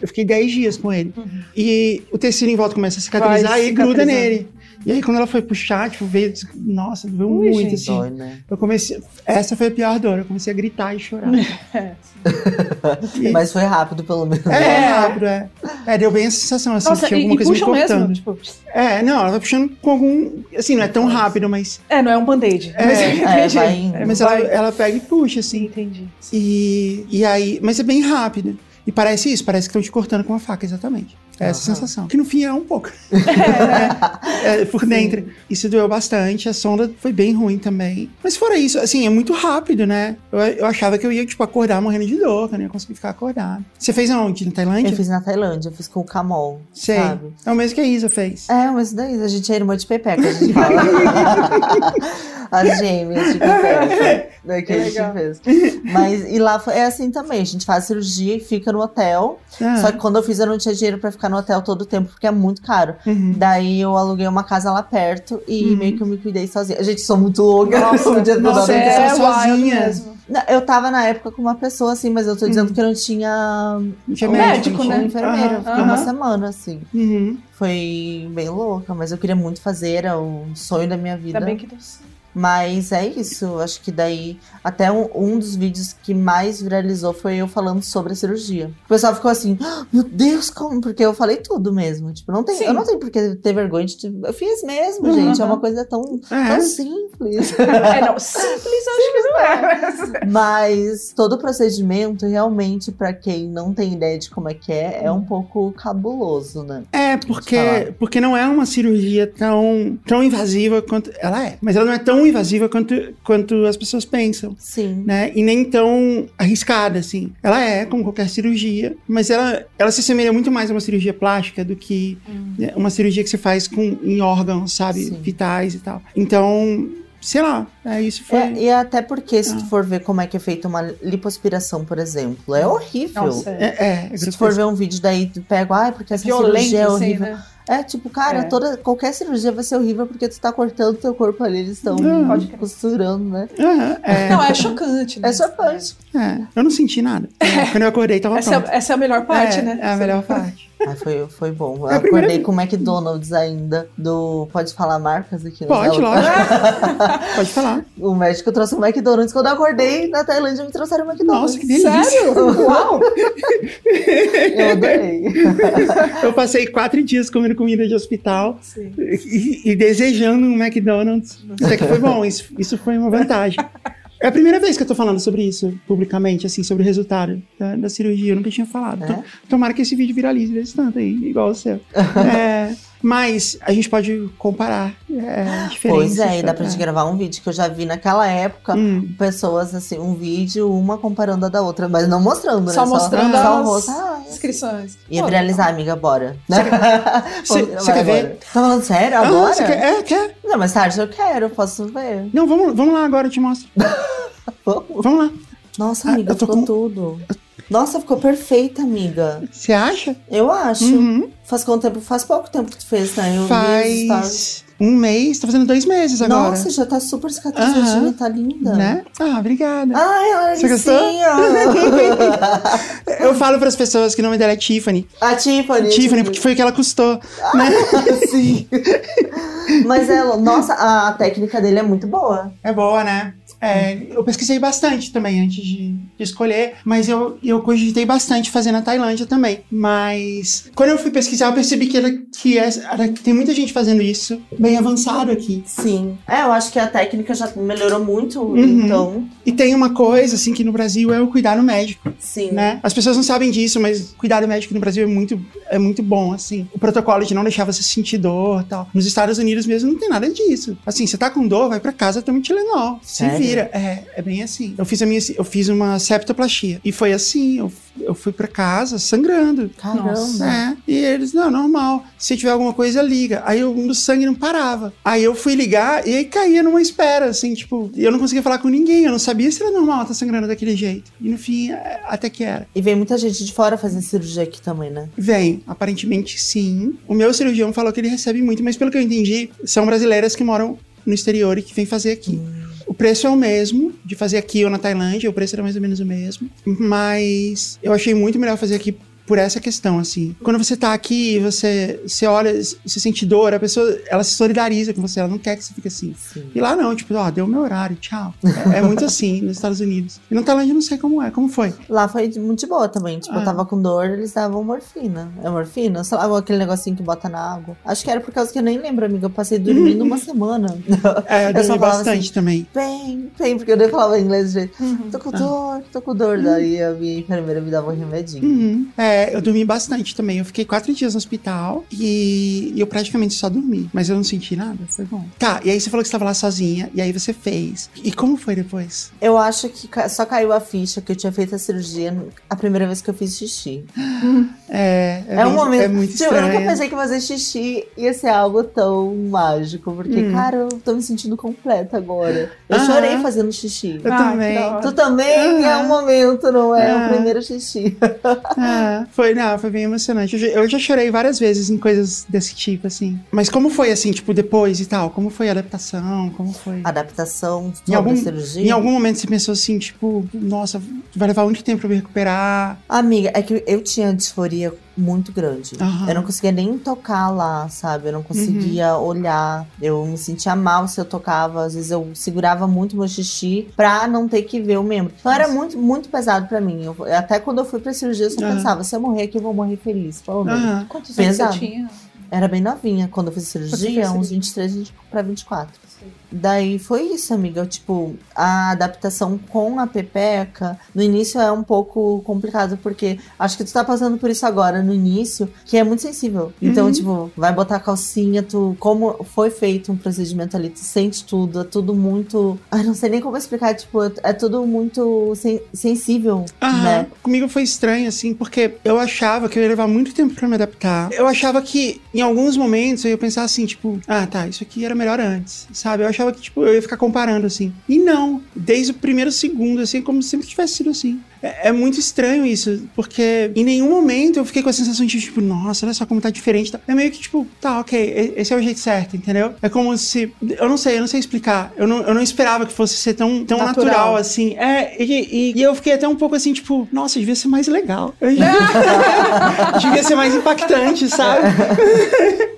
Eu fiquei 10 dias com ele. E o tecido em volta começa a cicatrizar Vai e gruda cicatrizando. nele. E aí, quando ela foi puxar, tipo, veio. Nossa, doeu Ui, muito, gente. assim. Dói, né? Eu comecei. Essa foi a pior dor. Eu comecei a gritar e chorar. É, E- Mas foi rápido, pelo menos. É, É. rápido, é. É, deu bem a sensação, assim, Nossa, tinha e, alguma e coisa me puxam cortando. mesmo? Tipo, É, não, ela vai puxando com algum. Assim, não é tão rápido, mas. é, não é um band-aid. É, mas é, entendi. vai indo. Mas ela, ela pega e puxa, assim. Entendi. E, e aí. Mas é bem rápido. E parece isso, parece que estão te cortando com uma faca, exatamente. É essa Aham. sensação. Que no fim é um pouco. É, por dentro. Isso doeu bastante. A sonda foi bem ruim também. Mas fora isso, assim, é muito rápido, né? Eu, eu achava que eu ia, tipo, acordar morrendo de dor, que eu não ia conseguir ficar acordado. Você fez aonde? Na Tailândia? Eu fiz na Tailândia, eu fiz com o Camol. Sei. Sabe? É o mesmo que a Isa fez. É, mas daí a gente é irmã de Pepeca, a gente fala. As gêmeas de Pepeca. Daí que a gente Legal. fez. Mas, e lá foi, é assim também, a gente faz cirurgia e fica no hotel. Ah, Só que quando eu fiz, eu não tinha dinheiro pra ficar no hotel todo o tempo, porque é muito caro. uhum. Daí eu aluguei uma casa lá perto e Uhum. meio que eu me cuidei sozinha. A gente sou muito louca. Nossa, o dia nossa, é wild sozinha. mesmo. Eu tava na época com uma pessoa assim, mas eu tô dizendo que eu não tinha Não tinha médico, um né? enfermeiro. Eu Aham. Fiquei uma semana assim. Uhum. Foi bem louca, mas eu queria muito fazer, era um sonho da minha vida. Ainda bem que deu certo. Mas é isso, acho que daí até um, um dos vídeos que mais viralizou foi eu falando sobre a cirurgia. O pessoal ficou assim, "Ah, meu Deus, como? Porque eu falei tudo mesmo. Tipo, não tem, Sim. eu não tenho por que ter vergonha de. Eu fiz mesmo, Uhum. gente. É uma coisa tão, É. tão simples. É, não, simples eu acho que não é. Mas todo o procedimento, realmente, pra quem não tem ideia de como é que é, é um pouco cabuloso, né? É, porque, porque não é uma cirurgia tão, tão invasiva quanto. Ela é, mas ela não é tão invasiva quanto, quanto as pessoas pensam. Sim. Né? E nem tão arriscada, assim. Ela é, como qualquer cirurgia, mas ela, ela se assemelha muito mais a uma cirurgia plástica do que né, uma cirurgia que você faz com, em órgãos, sabe? Sim. Vitais e tal. Então, sei lá, é, isso foi. É, e até porque, se Ah. tu for ver como é que é feita uma lipoaspiração, por exemplo, é horrível. Nossa, é. É, é, é Se tu for ver um vídeo daí, tu pega, ai, porque essa Violento, cirurgia é assim, horrível. né? É, tipo, cara, É. toda, qualquer cirurgia vai ser horrível porque tu tá cortando teu corpo ali, eles estão Hum. Crer. costurando, né? Aham, é, Não, é chocante, né? É chocante. é. Eu não senti nada. É, Quando eu acordei, tava Essa, pronto. é- essa é a melhor parte, é, né? É a melhor parte. Ai, foi, foi bom. Eu É a primeira acordei vez. com o McDonald's ainda, do... Pode falar marcas aqui? né? Pode, Não. lógico. Pode falar. O médico trouxe o McDonald's. Quando eu acordei na Tailândia, me trouxeram o McDonald's. Nossa, que delícia. Sério? Uau! Eu adorei. Eu passei quatro dias comendo comida de hospital Sim. e, e desejando um McDonald's. Isso aqui foi bom, isso, isso foi uma vantagem. É a primeira vez que eu tô falando sobre isso publicamente, assim, sobre o resultado da, da cirurgia. Eu nunca tinha falado. É? To- Tomara que esse vídeo viralize desse tanto aí, igual o seu. É, mas a gente pode comparar é, diferenças. Pois é, e dá pra é. gente gravar um vídeo que eu já vi naquela época. Hum. Pessoas, assim, um vídeo, uma comparando a da outra, mas não mostrando, né? Só mostrando só as rosto. Ah, inscrições. Ia Pô, viralizar, amiga, bora. Cê- Vai cê quer ver? Tá falando sério Ah, agora? você quer? É, quer? Não, mais tarde eu quero, posso ver. Não, vamos, vamos lá agora, eu te mostro. Vamos. Vamos lá. Nossa, Ah, amiga, eu tô ficou com- tudo. Nossa, ficou perfeita, amiga. Você acha? Eu acho. Uhum. Faz quanto tempo? Faz pouco tempo que tu fez, né? Eu. Faz um mês, tá fazendo dois meses agora. Nossa, já tá super cicatrizadinha, Aham. tá linda. Né? Ah, obrigada. Ai, Você gostou? Eu falo pras pessoas que o nome dela é Tiffany. A Tiffany. Tiffany, porque foi o que ela custou. Sim. Mas ela, nossa, a técnica dele é muito boa. É boa, né? É, eu pesquisei bastante também antes de, de escolher, mas eu, eu cogitei bastante fazer na Tailândia também. Mas quando eu fui pesquisar, eu percebi que, era, que, é, era- que tem muita gente fazendo isso bem avançado aqui. Sim. É, eu acho que a técnica já melhorou muito, Uhum. então. E tem uma coisa, assim, que no Brasil é o cuidado médico, Sim. né? As pessoas não sabem disso, mas cuidado médico no Brasil é muito, é muito bom, assim. O protocolo de não deixar você sentir dor e tal. Nos Estados Unidos mesmo não tem nada disso. Assim, você tá com dor, vai pra casa, toma um Tilenol. Se vira. É, é bem assim. Eu fiz a minha, eu fiz uma septoplastia. E foi assim, eu, eu fui pra casa sangrando. Caramba. É, e eles, não, normal. Se tiver alguma coisa, liga. Aí o o sangue não parava. Aí eu fui ligar e aí caía numa espera, assim, tipo, e eu não conseguia falar com ninguém. Eu não sabia se era normal tá sangrando daquele jeito. E no fim, é, até que era. E vem muita gente de fora fazendo cirurgia aqui também, né? Vem, aparentemente sim. O meu cirurgião falou que ele recebe muito, mas pelo que eu entendi, são brasileiras que moram no exterior e que vêm fazer aqui. O preço é o mesmo de fazer aqui ou na Tailândia, o preço era mais ou menos o mesmo. Mas eu achei muito melhor fazer aqui por essa questão, assim. Quando você tá aqui, você, você olha, você sente dor, a pessoa, ela se solidariza com você, ela não quer que você fique assim. Sim. E lá não, tipo, ó, deu meu horário, tchau. É, é muito assim nos Estados Unidos. E na Tailândia eu não sei como é, como foi. Lá foi muito de boa também. Tipo, Ah. eu tava com dor, eles davam morfina. É morfina? Sei lá, aquele negocinho que bota na água. Acho que era por causa que eu nem lembro, amiga. Eu passei dormindo uma semana. É, eu Eu dormi falava bastante assim, também. Bem, bem, porque eu nem falava inglês direito. Tô com Ah. dor, tô com dor. Daí a minha enfermeira me dava um remedinho. Uhum. É, eu dormi bastante também. Eu fiquei quatro dias no hospital e, eu praticamente só dormi. Mas eu não senti nada, foi bom. Tá, e aí você falou que você estava lá sozinha, e aí você fez. E como foi depois? Eu acho que só caiu a ficha que eu tinha feito a cirurgia a primeira vez que eu fiz xixi. É, é, É, um bem- momento. É muito tipo, eu nunca estranho. pensei que fazer xixi ia ser algo tão mágico. Porque, Hum. cara, eu tô me sentindo completa agora. Eu chorei fazendo xixi. Eu Ah, também. Tu também é um momento, não é? Ah. O primeiro xixi. Ah, foi, não, foi bem emocionante. Eu, já- eu já chorei várias vezes em coisas desse tipo, assim. Mas como foi, assim, tipo, depois e tal? Como foi a adaptação? Como foi? Adaptação Em algum- cirurgia. Em algum momento você pensou assim, tipo, nossa, vai levar muito tempo pra me recuperar. Amiga, é que eu tinha disforia muito grande. Aham. Eu não conseguia nem tocar lá, sabe? Eu não conseguia olhar. Eu me sentia mal se eu tocava. Às vezes eu segurava muito meu xixi pra não ter que ver o membro. Então era Nossa. muito, muito pesado pra mim. Eu- até quando eu fui pra cirurgia, eu só Aham. pensava, se eu morrer aqui, eu vou morrer feliz, pelo menos. Quantos anos Pesado. você tinha? Era bem novinha quando eu fiz cirurgia, uns cirurgia. 23 20 pra 24. Daí foi isso, amiga. Tipo, a adaptação com a pepeca no início é um pouco complicado, porque acho que tu tá passando por isso agora no início, que é muito sensível. Então, Uhum. tipo, vai botar a calcinha, tu. Como foi feito um procedimento ali, tu sente tudo, é tudo muito. Ai, não sei nem como explicar, tipo, é, tudo muito sen- sensível, Aham. né? Comigo foi estranho, assim, porque eu achava que eu ia levar muito tempo pra me adaptar. Eu achava que, em alguns momentos, eu ia pensar assim, tipo, ah, tá, isso aqui era melhor antes, sabe? Sabe? Eu achava que, tipo, eu ia ficar comparando, assim. E não. Desde o primeiro segundo, assim, como se sempre tivesse sido assim. É, é muito estranho isso, porque em nenhum momento eu fiquei com a sensação de, tipo, nossa, olha só como tá diferente. É meio que, tipo, tá, ok, esse é o jeito certo, entendeu? É como se. Eu não sei, eu não sei explicar. Eu não, eu não esperava que fosse ser tão, tão natural. natural assim. É, e, e, e, eu fiquei até um pouco assim, tipo, nossa, devia ser mais legal. devia ser mais impactante, sabe?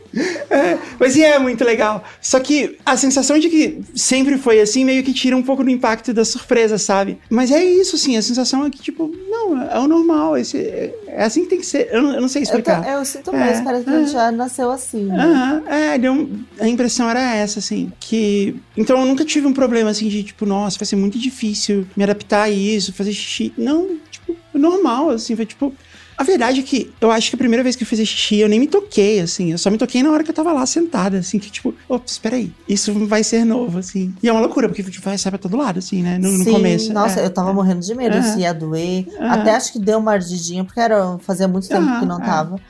É, mas é muito legal. Só que a sensação de que sempre foi assim meio que tira um pouco do impacto da surpresa, sabe? Mas é isso, assim, a sensação é que, tipo, não, é o normal. Esse, é assim que tem que ser. Eu não, eu não sei explicar. Eu, eu sinto mesmo, é, parece que a gente já nasceu assim. Né? é, deu, a impressão era essa, assim. Que. Então eu nunca tive um problema assim de, tipo, nossa, vai ser muito difícil me adaptar a isso, fazer xixi. Não, tipo, normal, assim, foi tipo. A verdade é que eu acho que a primeira vez que eu fiz xixi, eu nem me toquei, assim. Eu só me toquei na hora que eu tava lá sentada, assim, que tipo, ops, espera aí, isso vai ser novo, assim. E é uma loucura, porque tipo, vai sair pra todo lado, assim, né? No, Sim, no começo. Nossa, é, eu tava é. morrendo de medo, se ia doer. Até acho que deu uma ardidinha, porque era, fazia muito tempo que não tava.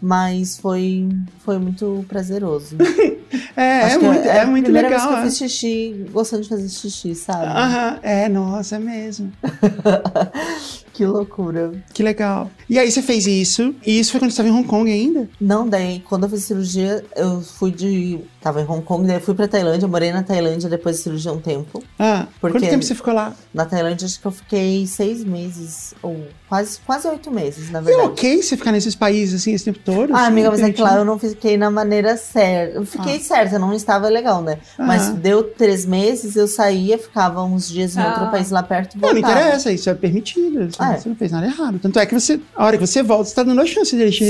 Mas foi, foi muito prazeroso. é, é muito, é, é muito legal. Vez que eu fiz xixi, gostando de fazer xixi, sabe? Aham, é, nossa, é mesmo. Que loucura. Que legal. E aí você fez isso, e isso foi quando você estava em Hong Kong ainda? Não, daí quando eu fiz cirurgia, eu fui de. Tava em Hong Kong, daí eu fui pra Tailândia, morei na Tailândia depois da cirurgia um tempo. Ah, porque quanto tempo você ficou lá? Na Tailândia acho que eu fiquei seis meses, ou quase, quase oito meses, na verdade. E é ok você ficar nesses países assim esse tempo todo? Ah, amiga, mas é que lá eu não fiquei na maneira certa. Eu fiquei ah. certa, não estava legal, né? Mas deu três meses, eu saía, ficava uns dias em ah. outro país lá perto e voltava. Não, não interessa, isso é permitido. Assim, ah, é. Você não fez nada errado. Tanto é que você, a hora que você volta, você tá dando a chance deles te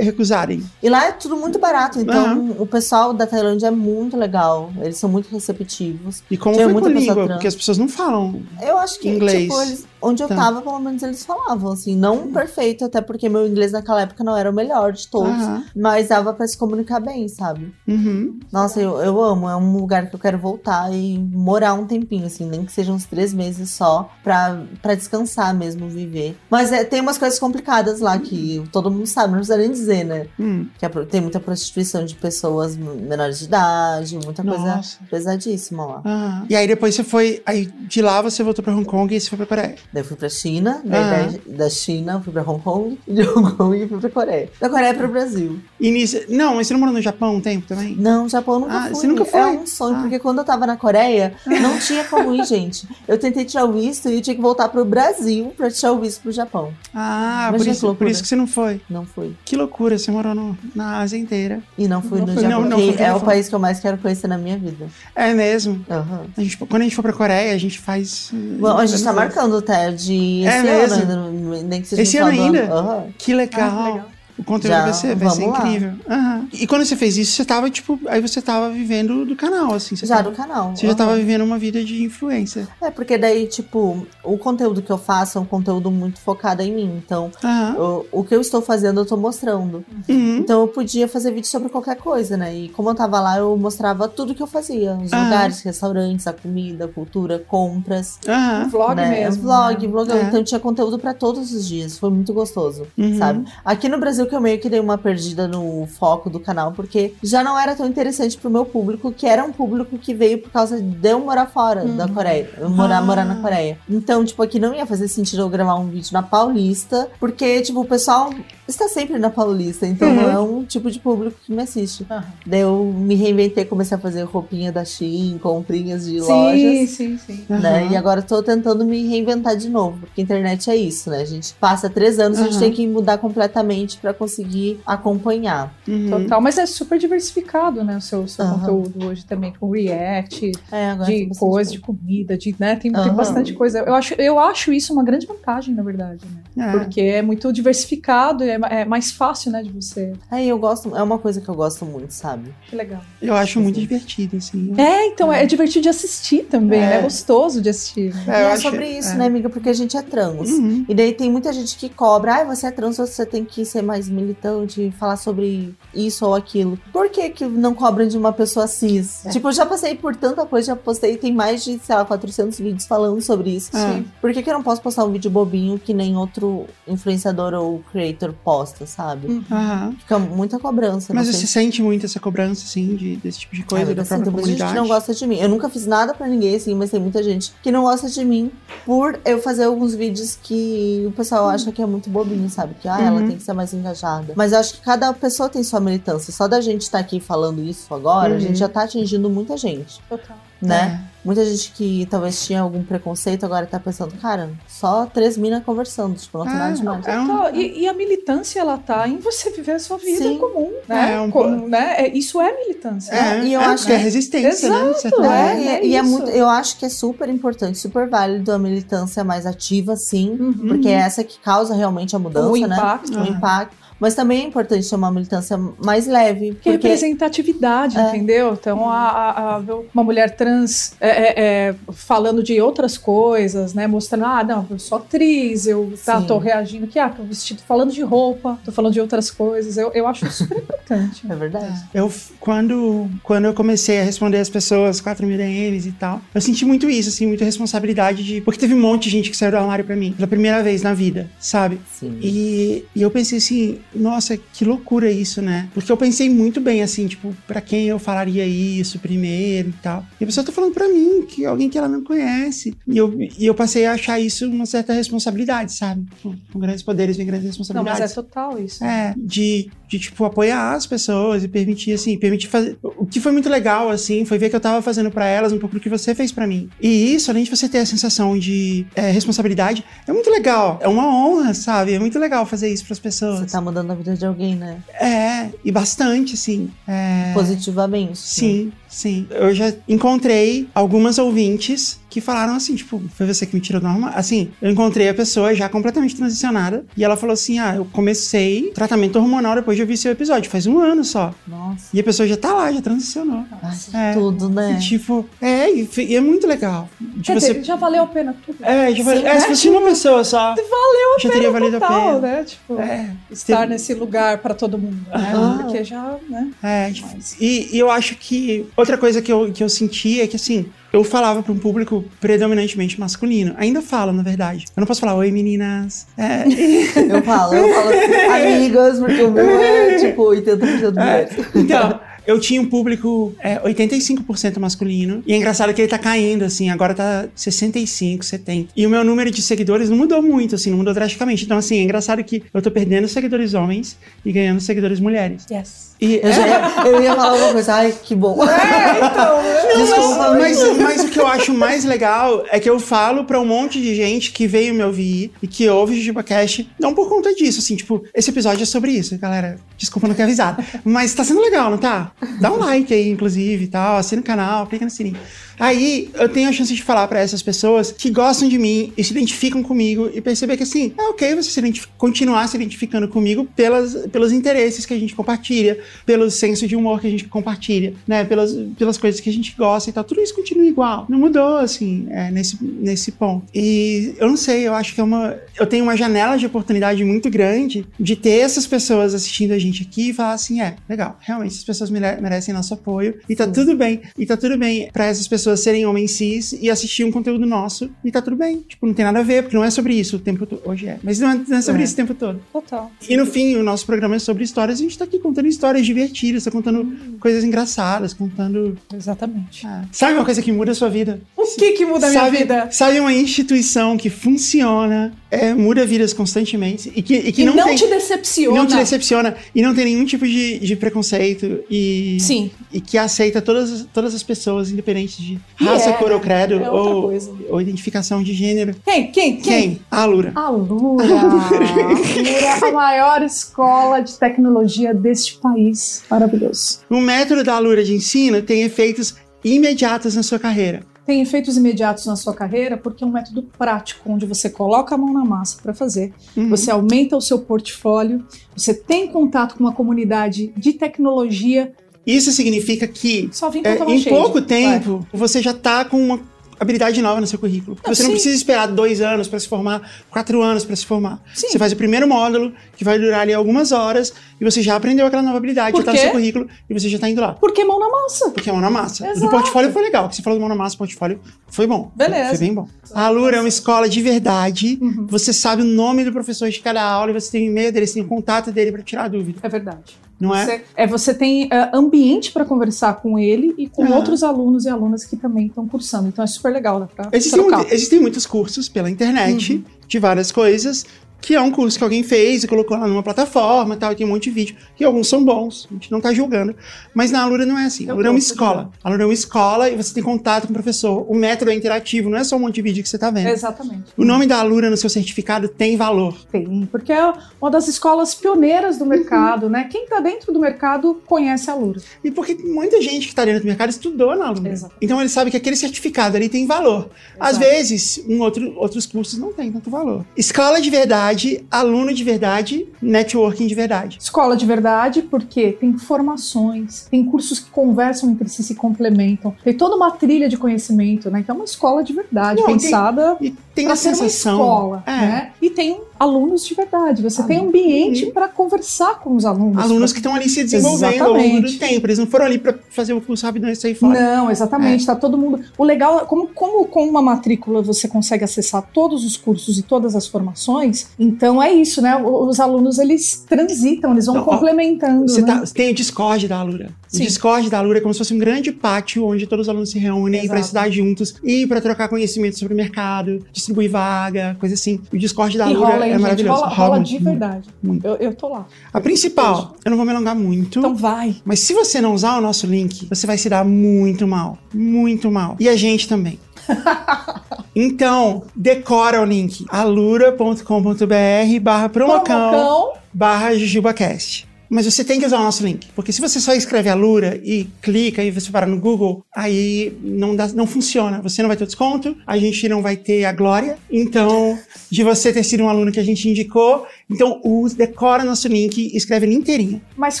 recusarem. E lá é tudo muito barato, então uhum. o pessoal da Tailândia é muito legal. Eles são muito receptivos. E como Tinha foi com língua? Porque as pessoas não falam Eu acho que, inglês. Tipo, eles, onde eu tá. tava, pelo menos eles falavam, assim, não perfeito, até porque meu inglês naquela época não era o melhor de todos, uhum. mas dava para se comunicar bem, sabe? Uhum. Nossa, eu, eu amo, é um lugar que eu quero voltar e morar um tempinho, assim, nem que sejam uns três meses só, pra, pra descansar mesmo, viver. Mas é, tem umas coisas complicadas lá que todo mundo sabe, não precisa nem dizer, né? Hum. Que é, tem muita prostituição de pessoas menores de idade, muita coisa pesadíssima lá. Uhum. E aí depois você foi, aí de lá você voltou pra Hong Kong e você foi pra Coreia. Daí eu fui pra China, daí da, da, China eu fui pra Hong Kong, de Hong Kong eu fui pra Coreia. Da Coreia pro Brasil. E nisso, não, mas você não morou no Japão um tempo também? Não, Japão nunca ah, fui. Você nunca foi? É um sonho, ah. porque quando eu tava na Coreia, não tinha como ir, gente. Eu tentei tirar o visto e eu tinha que voltar pro Brasil pra tirar o visto pro Japão. Ah, por isso, por isso que você não foi? Não fui. Que loucura, você morou no, na Ásia inteira. E não fui não no Japão, não, não é o país que eu mais quero conhecer na minha vida. É mesmo? Uhum. A gente, quando a gente for pra Coreia, a gente faz... Bom, a gente tá marcando até de é esse ano ainda, nem que seja Esse ano ainda? Uhum. Que legal. Ah, que legal. O conteúdo Já, vai ser, vai ser incrível. Uhum. E quando você fez isso, você tava, tipo, aí você tava vivendo do canal, assim. já tava, do canal. Você uhum. já tava vivendo uma vida de influência. É, porque daí, tipo, o conteúdo que eu faço é um conteúdo muito focado em mim. Então, uhum. o, o que eu estou fazendo, eu tô mostrando. Uhum. Então, eu podia fazer vídeo sobre qualquer coisa, né? E como eu tava lá, eu mostrava tudo que eu fazia. Os lugares, restaurantes, a comida, a cultura, compras. Um vlog né? mesmo. Vlog, né? vlog. É. Então, tinha conteúdo pra todos os dias. Foi muito gostoso, Uhum. sabe? Aqui no Brasil, que eu meio que dei uma perdida no foco do canal, porque já não era tão interessante pro meu público, que era um público que veio por causa de eu morar fora da Coreia, eu morar, Ah. morar na Coreia. Então, tipo, aqui não ia fazer sentido eu gravar um vídeo na Paulista, porque, tipo, o pessoal está sempre na Paulista, então Uhum. não é um tipo de público que me assiste. Daí eu me reinventei, comecei a fazer roupinha da Shein, comprinhas de Sim, lojas. sim, sim. Né? Uhum. E agora tô tentando me reinventar de novo, porque a internet é isso, né? A gente passa três anos, a gente Uhum. tem que mudar completamente pra conseguir acompanhar. Uhum. Total, mas é super diversificado, né? O seu, seu Aham. conteúdo hoje também, com react, É, tem de coisa, de comida, de, né? Tem, tem Aham. bastante coisa. Eu acho, eu acho isso uma grande vantagem, na verdade, né? É. Porque é muito diversificado, é, é mais fácil, né, de você. É, eu gosto, é uma coisa que eu gosto muito, sabe? Que legal. Eu acho muito divertido, assim. É, então é, divertido de assistir também, É. né? É gostoso de assistir. né? É, e é sobre isso, é. né, amiga? Porque a gente é trans. Uhum. E daí tem muita gente que cobra, ah, você é trans, você tem que ser mais mais militante, falar sobre isso ou aquilo. Por que que não cobram de uma pessoa cis? É. Tipo, eu já passei por tanta coisa, já postei, tem mais de, sei lá, 400 vídeos falando sobre isso. Sim. Por que que eu não posso postar um vídeo bobinho que nem outro influenciador ou creator posta, sabe? Hum. Aham. Fica muita cobrança. Mas você sente muito essa cobrança, assim, de, desse tipo de coisa Ah, da própria assim, gente comunidade? que não gosta de mim. Eu nunca fiz nada pra ninguém, assim, mas tem muita gente que não gosta de mim por eu fazer alguns vídeos que o pessoal acha que é muito bobinho, sabe? Que ah, ela Uhum. tem que ser mais engajada. Mas eu acho que cada pessoa tem sua militância. Só da gente estar aqui falando isso agora, a Uhum. gente já tá atingindo muita gente, Total. né? Muita gente que talvez tinha algum preconceito agora tá pensando, cara, só três minas conversando, tipo, não tem nada demais. É um-. E, e a militância, ela tá em você viver a sua vida Sim. comum, né? É, um né? É, isso é militância. É, e eu é, acho é que- resistência, né? de certa Exato, forma. É, É, e, e é muito, eu acho que é super importante, super válido a militância mais ativa, sim, Uhum. porque é essa que causa realmente a mudança, o né? impacto. O Ah. impacto. Mas também é importante ter uma militância mais leve, Que é porque representatividade, É. entendeu? Então, a, a- a- uma mulher trans é, é, é, falando de outras coisas, né? Mostrando, ah, não, eu sou atriz, eu tá, tô reagindo aqui, ah, tô vestido, falando de roupa, tô falando de outras coisas. Eu, eu acho super importante. é verdade. Eu, quando, quando eu comecei a responder as pessoas, 4 mil DMs e tal, eu senti muito isso, assim, muita responsabilidade de. Porque teve um monte de gente que saiu do armário pra mim, pela primeira vez na vida, sabe? Sim. E, e eu pensei assim, nossa, que loucura isso, né? Porque eu pensei muito bem, assim, tipo, pra quem eu falaria isso primeiro e tal. E a pessoa tá falando pra mim, que é alguém que ela não conhece. E eu, e eu passei a achar isso uma certa responsabilidade, sabe? Com, com grandes poderes vem grandes Não, responsabilidades. mas é total isso. É, de, de, tipo, apoiar as pessoas e permitir, assim, permitir fazer. O que foi muito legal, assim, foi ver que eu tava fazendo pra elas um pouco do que você fez pra mim. E isso, além de você ter a sensação de é, responsabilidade, é muito legal. É uma honra, sabe? É muito legal fazer isso pras Você pessoas. tá mudando a vida de alguém, né? É, e bastante, assim. É, Positivamente. né? Sim. Eu já encontrei algumas ouvintes que falaram assim, tipo, foi você que me tirou do armário? Assim, eu encontrei a pessoa já completamente transicionada e ela falou assim: ah, eu comecei tratamento hormonal depois de ouvir seu episódio, faz um ano só. Nossa. E a pessoa já tá lá, já transicionou. Ai, É. Tudo, né? E, tipo, é, e, e é muito legal. De Quer você. já valeu a pena tudo. É, já vai, Sim, é, se né? fosse uma pessoa só. Valeu a Já pena teria valido a total, pena. né? Tipo, É, estar teve- nesse lugar pra todo mundo, né? Ah. Porque já, né? É, tipo, Mas- e, e eu acho que outra coisa que eu, que eu senti é que assim, eu falava para um público predominantemente masculino. Ainda falo, na verdade. Eu não posso falar, oi meninas. É, Eu falo, eu falo assim, amigas, porque o meu é tipo 80% mulheres. então, eu tinha um público é, 85% masculino. E é engraçado que ele tá caindo, assim, agora tá 65, 70. E o meu número de seguidores não mudou muito, assim, não mudou drasticamente. Então, assim, é engraçado que eu tô perdendo seguidores homens e ganhando seguidores mulheres. Yes. E Eu, já ia, eu ia falar alguma coisa, ai, que bom. É, então, Desculpa, Mas, mas o que eu acho mais legal é que eu falo pra um monte de gente que veio me ouvir e que ouve o JujubaCast, não por conta disso, assim, tipo, esse episódio é sobre isso, galera. Desculpa não ter avisado. Mas tá sendo legal, não tá? Dá um like aí, inclusive, tal, assina o canal, clica no sininho. Aí eu tenho a chance de falar pra essas pessoas que gostam de mim e se identificam comigo e perceber que assim, é ok você se continuar se identificando comigo pelas, pelos interesses que a gente compartilha, pelo senso de humor que a gente compartilha, né? Pelas, pelas coisas que a gente gosta e tal. Tudo isso continua igual. Não mudou, assim, é, nesse, nesse ponto. E eu não sei, eu acho que é uma. Eu tenho uma janela de oportunidade muito grande de ter essas pessoas assistindo a gente aqui e falar assim: é, legal, realmente, essas pessoas mere- merecem nosso apoio e tá tudo bem. E tá tudo bem pra essas pessoas serem homens cis e assistir um conteúdo nosso e tá tudo bem. Tipo, não tem nada a ver, porque não é sobre isso o tempo todo. Hoje é. Mas não é, não é sobre É. isso o tempo todo. Total. E no fim, o nosso programa é sobre histórias. A gente tá aqui contando histórias divertidas, tá contando coisas engraçadas, contando. Exatamente. Ah, sabe uma coisa que muda a sua vida? O que que muda a minha sabe, vida? Sabe uma instituição que funciona, é, muda vidas constantemente e que, e que E não, não, tem. te decepciona. não te decepciona e não tem nenhum tipo de, de preconceito e, Sim. e que aceita todas, todas as pessoas, independente de E raça, é, cor ou credo é ou, coisa. ou identificação de gênero. Quem? Quem? Quem? A Lura. A Lura. A Lura, a maior escola de tecnologia deste país. Maravilhoso. O método da Lura de ensino tem efeitos imediatos na sua carreira. Tem efeitos imediatos na sua carreira porque é um método prático, onde você coloca a mão na massa para fazer, Uhum. você aumenta o seu portfólio, você tem contato com uma comunidade de tecnologia. Isso significa que é, em pouco Vai. tempo você já tá com uma habilidade nova no seu currículo. Não, você não sim. precisa esperar dois anos para se formar, quatro anos para se formar. Sim. Você faz o primeiro módulo, que vai durar ali algumas horas, e você já aprendeu aquela nova habilidade, Por já tá no seu currículo, e você já tá indo lá. Porque mão na massa. Porque é mão na massa. Exato. Do portfólio foi legal, que você falou mão na massa, portfólio foi bom. Beleza. Foi bem bom. A Alura é uma escola de verdade. Uhum. Você sabe o nome do professor de cada aula e você tem o e-mail dele, você tem o contato dele para tirar a dúvida. É verdade. Não é? Você, é, você tem é, ambiente para conversar com ele e com Ah. outros alunos e alunas que também estão cursando. Então é super legal, dá pra Existem, muito- existem muitos cursos pela internet Uhum. de várias coisas, que é um curso que alguém fez e colocou lá numa plataforma e tal, e tem um monte de vídeo, e alguns são bons, a gente não tá julgando. Mas na Alura não é assim. A Alura é uma escola. A Alura é uma escola e você tem contato com o professor. O método é interativo, não é só um monte de vídeo que você tá vendo. Exatamente. O nome da Alura no seu certificado tem valor. Tem, porque é uma das escolas pioneiras do mercado, né? Quem tá dentro do mercado conhece a Lura. E porque muita gente que está dentro do mercado estudou na Alura. Exato. Então ele sabe que aquele certificado ali tem valor. Às Exato. vezes, um outro, outros cursos não têm tanto valor. Escola de verdade, aluno de verdade, networking de verdade. Escola de verdade, porque tem formações, tem cursos que conversam entre si, se complementam, tem toda uma trilha de conhecimento, né? Então é uma escola de verdade, Não, tem- pensada E tem a ser uma sensação. escola, é, né? E tem alunos de verdade. Você tem Aluno. ambiente para conversar com os alunos. Alunos que estão ali se desenvolvendo ao longo do Exatamente. tempo. Eles não foram ali para fazer o curso rapidão e sair fora. Não, exatamente. Tá todo mundo. O legal é como, como com uma matrícula você consegue acessar todos os cursos e todas as formações. Então é isso, né? O- Os alunos eles transitam, eles vão ó, complementando. Você né? tá- tem o Discord da Alura. O Sim. Discord da Alura é como se fosse um grande pátio onde todos os alunos se reúnem para estudar juntos e para trocar conhecimento sobre o mercado, distribuir vaga, coisa assim. O Discord da E Alura rola, hein, é gente? maravilhoso. Rola, rola de muito. verdade. muito. Eu, eu tô lá. A principal, eu não vou me alongar muito. Então vai. Mas se você não usar o nosso link, você vai se dar muito mal. Muito mal. E a gente também. então, decora o link. alura.com.br barra Promocão. barra jujubacast. Mas você tem que usar o nosso link. Porque se você só escreve Alura e clica e você para no Google, aí não, dá, não funciona. Você não vai ter o desconto, a gente não vai ter a glória. Então, de você ter sido um aluno que a gente indicou. Então, use, decora nosso link e escreve ele inteirinho. Mas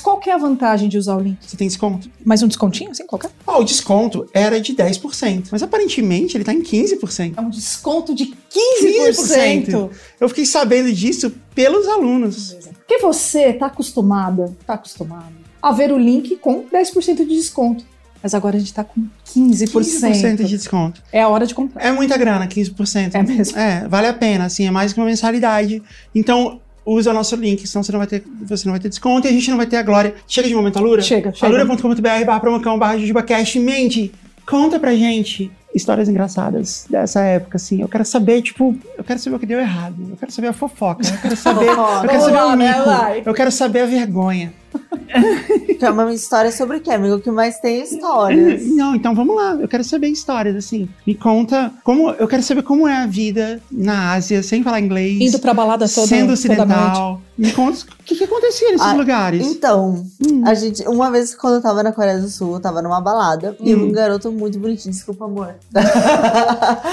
qual que é a vantagem de usar o link? Você tem desconto? Mais um descontinho, assim, qualquer? Ah, o desconto era de 10%, mas aparentemente ele tá em 15%. É um desconto de 15%. Eu fiquei sabendo disso pelos alunos. Porque você tá acostumada, tá acostumado a ver o link com 10% de desconto. Mas agora a gente tá com 15%. 15% de desconto. É a hora de comprar. É muita grana, 15%. É mesmo. É, vale a pena, assim, é mais que uma mensalidade. Então, usa o nosso link, senão você não vai ter, você não vai ter desconto e a gente não vai ter a glória. Chega de momento, Alura? Chega, chega. alura.com.br barra promocão barra jujubacast. Mente, conta pra gente histórias engraçadas dessa época, assim. Eu quero saber, tipo, eu quero saber o que deu errado. Eu quero saber a fofoca. Eu quero saber, eu quero saber o né, mico. vai. Eu quero saber a vergonha. Que é uma história sobre o quê, amigo? O que mais tem é histórias. Não, então vamos lá. Eu quero saber histórias, assim. Me conta como. Eu quero saber como é a vida na Ásia, sem falar inglês. Indo pra balada toda, sendo toda ocidental. Me conta o que, que acontecia nesses Ah, lugares. Então, Hum. a gente, uma vez quando eu tava na Coreia do Sul, eu tava numa balada e Hum. um garoto muito bonitinho, desculpa, amor.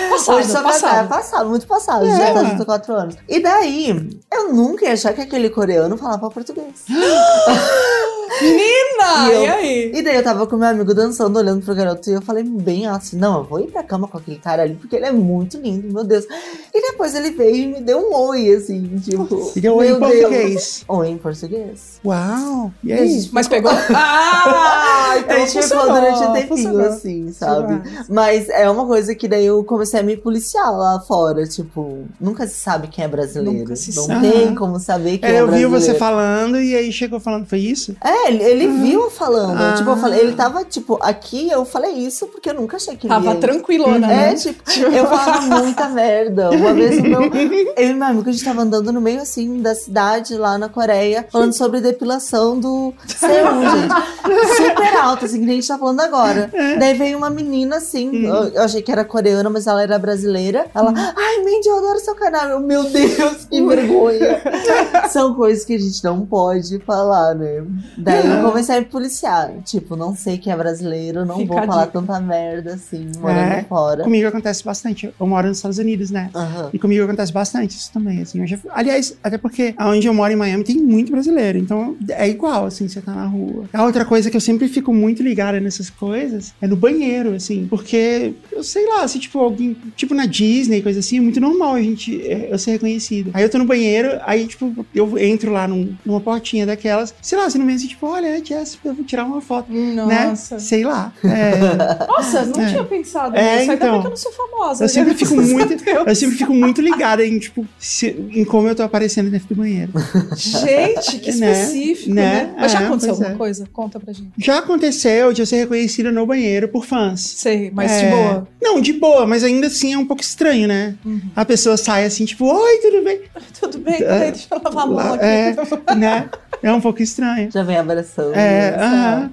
Passado, Hoje só passado. É, passado, muito passado. É. Já tá junto há quatro anos. E daí, eu nunca ia achar que aquele coreano falava português. Menina! E eu- E aí? E daí eu tava com meu amigo dançando, olhando pro garoto, e eu falei bem assim, não, eu vou ir pra cama com aquele cara ali, porque ele é muito lindo, meu Deus. E depois ele veio e me deu um oi, assim, tipo... E deu oi em português. Oi em português. Uau! E E aí? gente Mas pegou? Ah! Então a gente ficou durante um tempinho, funcionou. assim, sabe? Mas é uma coisa que daí eu comecei a me policiar lá fora. Tipo, nunca se sabe quem é brasileiro. Nunca se Não sabe. tem como saber quem É, é eu vi brasileiro. você falando e aí chegou falando, foi isso? É, ele, ele viu eu falando. Ah. Tipo, eu falei, ele tava, tipo, aqui eu falei isso porque eu nunca achei que ele Tava tranquilona, É, né? tipo, eu falava muita merda. Uma vez o meu. Eu e meu amigo, a gente tava andando no meio assim da cidade lá na Coreia, falando sobre depilação do Seul, gente. Super alto, assim, que a gente tá falando agora. Daí veio uma menina assim, eu, eu achei que era coreana, mas ela era brasileira. Ela, ai, Mandy, eu adoro seu canal. Eu, meu Deus, que vergonha. São coisas que a gente não pode falar, né? Daí eu comecei a me policiar. Tipo, não sei que é brasileiro, não Fica vou falar dica. tanta merda assim, morando É. fora. Comigo acontece bastante. Eu moro nos Estados Unidos, né? Aham. E comigo acontece bastante isso também, assim. Já- aliás, até porque onde eu moro em Miami tem muito brasileiro, então é igual, assim, você tá na rua. A outra coisa que eu sempre fico muito ligada nessas coisas é no banheiro, assim, porque eu sei lá, se tipo alguém, tipo na Disney, coisa assim, é muito normal a gente, é, eu ser reconhecido. Aí eu tô no banheiro, aí tipo, eu entro lá num- numa portinha daquelas, sei lá, você não vê assim, tipo, olha, é Jess, eu vou tirar uma foto, Nossa. né? Sei lá. É, Nossa, não É. tinha pensado É, nisso. Ainda então. bem que eu não sou famosa. eu sempre fico muito, Deus. eu sempre fico muito ligada em, tipo, se- em como eu tô aparecendo dentro do banheiro. Gente, que Né? específico, Né? né? Mas já É, aconteceu alguma é. coisa? Conta pra gente. Já aconteceu de eu ser reconhecida no banheiro por fãs. Sei, mas É. de boa. Não, de boa, mas ainda assim é um pouco estranho, né? Uhum. A pessoa sai assim, tipo, oi, tudo bem? Tudo bem, É. peraí, deixa eu lavar a mão Lá- aqui. é. né? É um pouco estranho. Já vem abraçando. É, aham.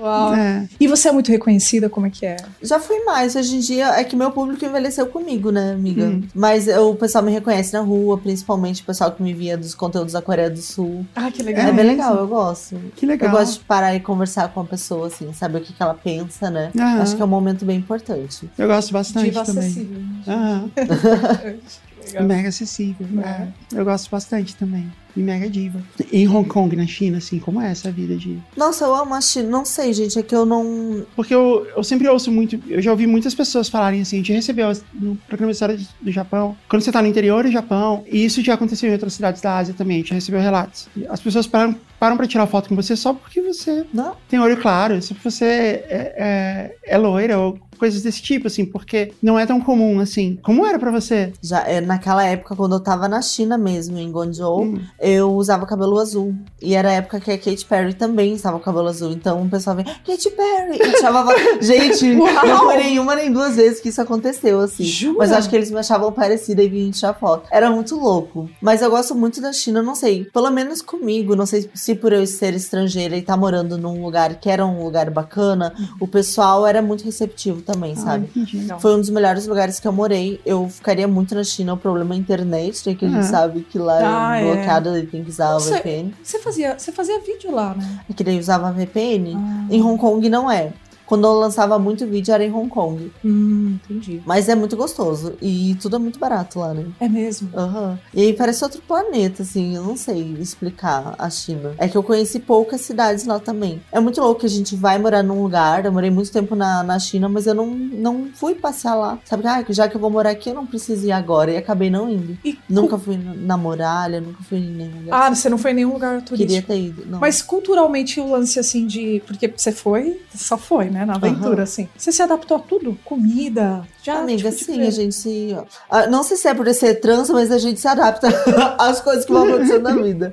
Uau. É. E você é muito reconhecida, como é que é? Já fui mais. Hoje em dia é que meu público envelheceu comigo, né, amiga? Hum. Mas eu- o pessoal me reconhece na rua, principalmente o pessoal que me via dos conteúdos da Coreia do Sul. Ah, que É, legal. mesmo? bem legal, eu gosto. Que legal. Eu gosto de parar e conversar com a pessoa, assim, saber o que, que ela pensa, né? Aham. Acho que é um momento bem importante. Eu gosto bastante Diva também. acessível. né? Aham. Que legal. Mega acessível. É. É. Eu gosto bastante também. E mega diva. Em Hong Kong, na China, assim, como é essa vida de. Nossa, eu amo a China. Não sei, gente, é que eu não. Porque eu, eu sempre ouço muito, eu já ouvi muitas pessoas falarem assim, a gente recebeu no programa de história do Japão, quando você tá no interior do Japão, e isso já aconteceu em outras cidades da Ásia também, a gente recebeu relatos. As pessoas param, param pra tirar foto com você só porque você Não. tem olho claro, só porque você é, é, é loira ou coisas desse tipo, assim, porque não é tão comum assim. Como era pra você? Já, é, naquela época, quando eu tava na China mesmo, em Guangzhou, Hum. Eu usava cabelo azul. E era a época que a Katy Perry também estava com cabelo azul. Então o pessoal vem, Katy Perry! E chamava. Gente, Uau! não foi nenhuma nem duas vezes que isso aconteceu, assim. Jura? Mas eu acho que eles me achavam parecida e vinham tirar foto. Era muito louco. Mas eu gosto muito da China, não sei. Pelo menos comigo, não sei se por eu ser estrangeira e estar morando num lugar que era um lugar bacana, o pessoal era muito receptivo também, Ah, sabe? entendi. Legal. Foi um dos melhores lugares que eu morei. Eu ficaria muito na China. O problema é a internet, né? Que a gente Ah. sabe que lá Ah, é é. E tem que usar o Nossa, VPN. Você fazia, você fazia vídeo lá, né? É que daí usava VPN. Ah. Em Hong Kong não é. Quando eu lançava muito vídeo era em Hong Kong. Hum, entendi. Mas é muito gostoso. E tudo é muito barato lá, né? É mesmo. Aham. E aí parece outro planeta, assim, eu não sei explicar a China. É que eu conheci poucas cidades lá também. É muito louco que a gente vai morar num lugar, eu morei muito tempo na, na China, mas eu não, não fui passear lá. Sabe, ah, já que eu vou morar aqui, eu não preciso ir agora. E acabei não indo. E Nunca fui na na muralha, nunca fui em nenhum lugar. Ah, você não foi em nenhum lugar turístico. Queria ter ido. Não. Mas culturalmente o lance assim de. Porque você foi, só foi, né? Na aventura, Aham. assim. Você se adaptou a tudo? Comida? Já, Amiga, tipo, sim, a gente se. ah, Não sei se é por ser trans, mas a gente se adapta às coisas que vão acontecendo na vida.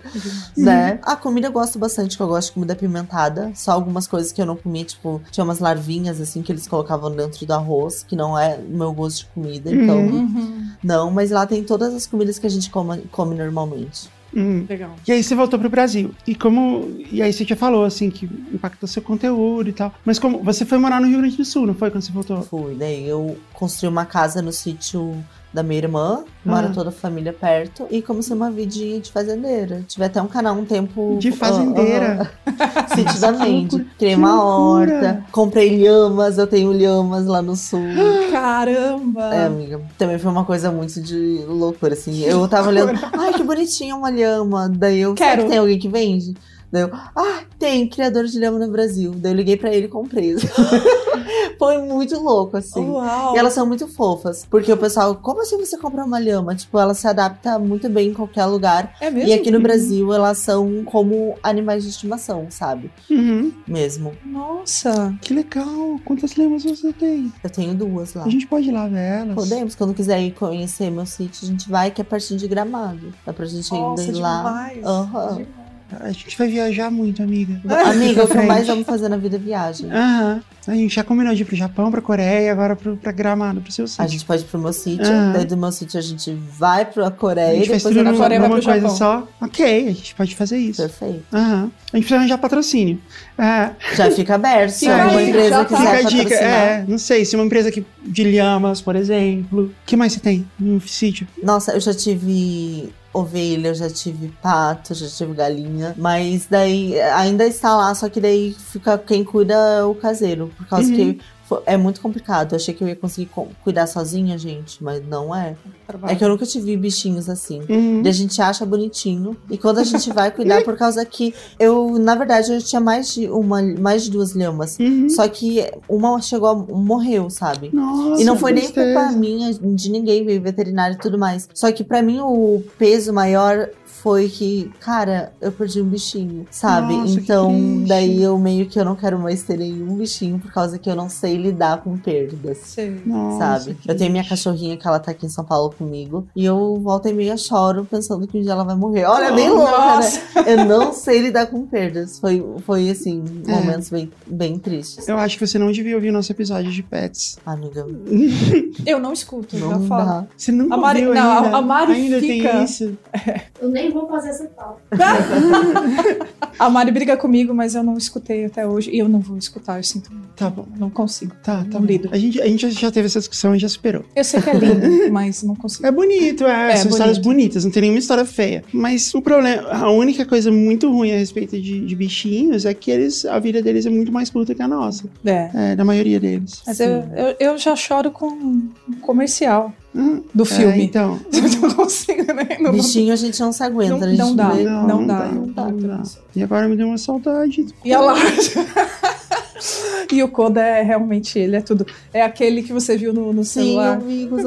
né? A comida eu gosto bastante, que eu gosto de comida apimentada. Só algumas coisas que eu não comi, tipo, tinha umas larvinhas assim que eles colocavam dentro do arroz, que não é o meu gosto de comida, então. Uhum. Não, mas lá tem todas as comidas que a gente come, come normalmente. Hum. Legal. E aí você voltou pro Brasil. E como. E aí você já falou, assim, que impactou seu conteúdo e tal. Mas como. Você foi morar no Rio Grande do Sul, não foi? Quando você voltou? Fui, daí eu construí uma casa no sítio da minha irmã, mora Ah. toda a família perto, e comecei uma vidinha de fazendeira. Tive até um canal um tempo. De fazendeira. Sítio da Que Mente. loucura, Criei uma horta, comprei lhamas, eu tenho lhamas lá no sul. Caramba! É, amiga. Também foi uma coisa muito de loucura, assim. Eu tava olhando, ai, que bonitinha uma lhama. Daí eu, Quero. que tem alguém que vende? Daí eu, ah, tem, criador de lhama no Brasil. Daí eu liguei pra ele e comprei. foi muito louco, assim. Uau! E elas são muito fofas. Porque o pessoal, como assim você compra uma lhama? Tipo, ela se adapta muito bem em qualquer lugar. É mesmo? E aqui no Brasil, elas são como animais de estimação, sabe? Uhum. Mesmo. Nossa! Que legal. Quantas lemas você tem? Eu tenho duas lá. A gente pode ir lá ver elas? Podemos, quando quiser ir conhecer meu sítio, a gente vai, que é pertinho de gramado. Dá pra gente Nossa, ainda ir lá. demais! Aham. demais. A gente vai viajar muito, amiga. Amiga, o que mais amo fazer na vida é viagem. Aham. A gente já combinou de ir pro Japão, pra Coreia e agora pro, pra Gramado, pro seu A sítio. gente pode ir pro meu sítio, Aham. daí do meu sítio a gente vai pra A Coreia e gente depois tudo vai na pra Coreia, vai pro coisa Japão. só. Ok, a gente pode fazer isso. Perfeito. Aham. A gente precisa arranjar patrocínio. É, Já fica aberto. Se alguma aí, empresa já tá. quiser fica a dica. É, não sei, se uma empresa que, de lhamas, por exemplo. O que mais você tem no sítio? Nossa, eu já tive ovelha, já tive pato, já tive galinha. Mas daí ainda está lá, só que daí fica quem cuida é o caseiro. Por causa Uhum. que é muito complicado. Eu achei que eu ia conseguir co- cuidar sozinha, gente, mas não é. É que eu nunca tive bichinhos assim. Uhum. E a gente acha bonitinho. E quando a gente vai cuidar, por causa que eu, na verdade, eu tinha mais de uma, mais de duas lhamas. Uhum. Só que uma chegou a morreu, sabe? Nossa, E não foi nem tristeza. culpa minha, de ninguém, veio veterinário e tudo mais. Só que pra mim o peso maior foi que, cara, eu perdi um bichinho, sabe? Nossa, então, daí eu meio que eu não quero mais ter nenhum bichinho por causa que eu não sei lidar com perdas. Sei. Nossa, Sabe? Eu tenho minha cachorrinha que ela tá aqui em São Paulo comigo. E eu volta e meia choro pensando que um dia ela vai morrer. Olha, é bem louca, Nossa. né? Eu não sei lidar com perdas. Foi, foi assim, É. momentos bem, bem tristes. Eu acho que você não devia ouvir o nosso episódio de pets. Amiga, Eu não escuto, já não falo. dá. Você A Mari- ouviu não, ainda? a Mari ainda fica- tem isso. Eu nem vou fazer essa tal. A Mari briga comigo, mas eu não escutei até hoje. E eu não vou escutar, eu sinto muito. Tá bom. Não consigo. Tá, tá Não bom. lido. A gente, a gente já teve essa discussão e já superou. Eu sei que é lindo, mas não consigo. É bonito, é. É, São histórias bonito. bonitas, não tem nenhuma história feia. Mas o problema, a única coisa muito ruim a respeito de, de bichinhos é que eles, a vida deles é muito mais curta que a nossa. É. É, da maioria deles. Mas eu, eu, eu já choro com um comercial Hum, do é, filme. então. Eu não consigo, né? Não, Bichinho a gente não se aguenta. Não- a gente não dá. Não, não não dá, dá, não não dá. dá. E agora me deu uma saudade. E a Larja. e o Koda é realmente, ele é tudo. É aquele que você viu no, no Sim, celular. amigos.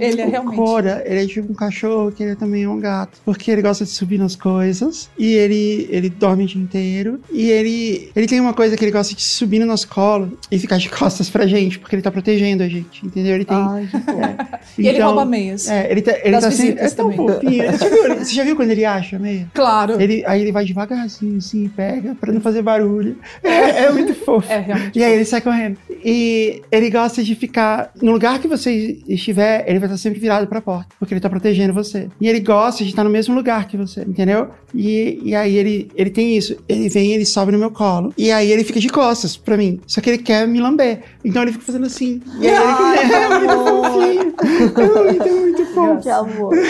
Ele é o realmente. Cora, ele é tipo um cachorro que ele também é um gato. Porque ele gosta de subir nas coisas. E ele, ele dorme o dia inteiro. E ele, ele tem uma coisa que ele gosta de subir no nosso colo e ficar de costas pra gente. Porque ele tá protegendo a gente, entendeu? Ele tem. Ai, que fofo. E ele Então, rouba meias. É, ele tá, ele Das tá sempre. É tão fofinho. Você, viu, você já viu quando ele acha meio? Claro. Ele, aí ele vai devagarzinho, assim, pega, pra não fazer barulho. É, é muito fofo. É realmente. E aí ele sai correndo. E ele gosta de ficar. No lugar que você estiver, ele vai estar sempre virado pra porta. Porque ele tá protegendo você. E ele gosta de estar no mesmo lugar que você, entendeu? E, e aí ele, ele tem isso. Ele vem, ele sobe no meu colo. E aí ele fica de costas pra mim. Só que ele quer me lamber. Então ele fica fazendo assim. E aí ele é muito fofinho. É muito, é muito fofo. que amor.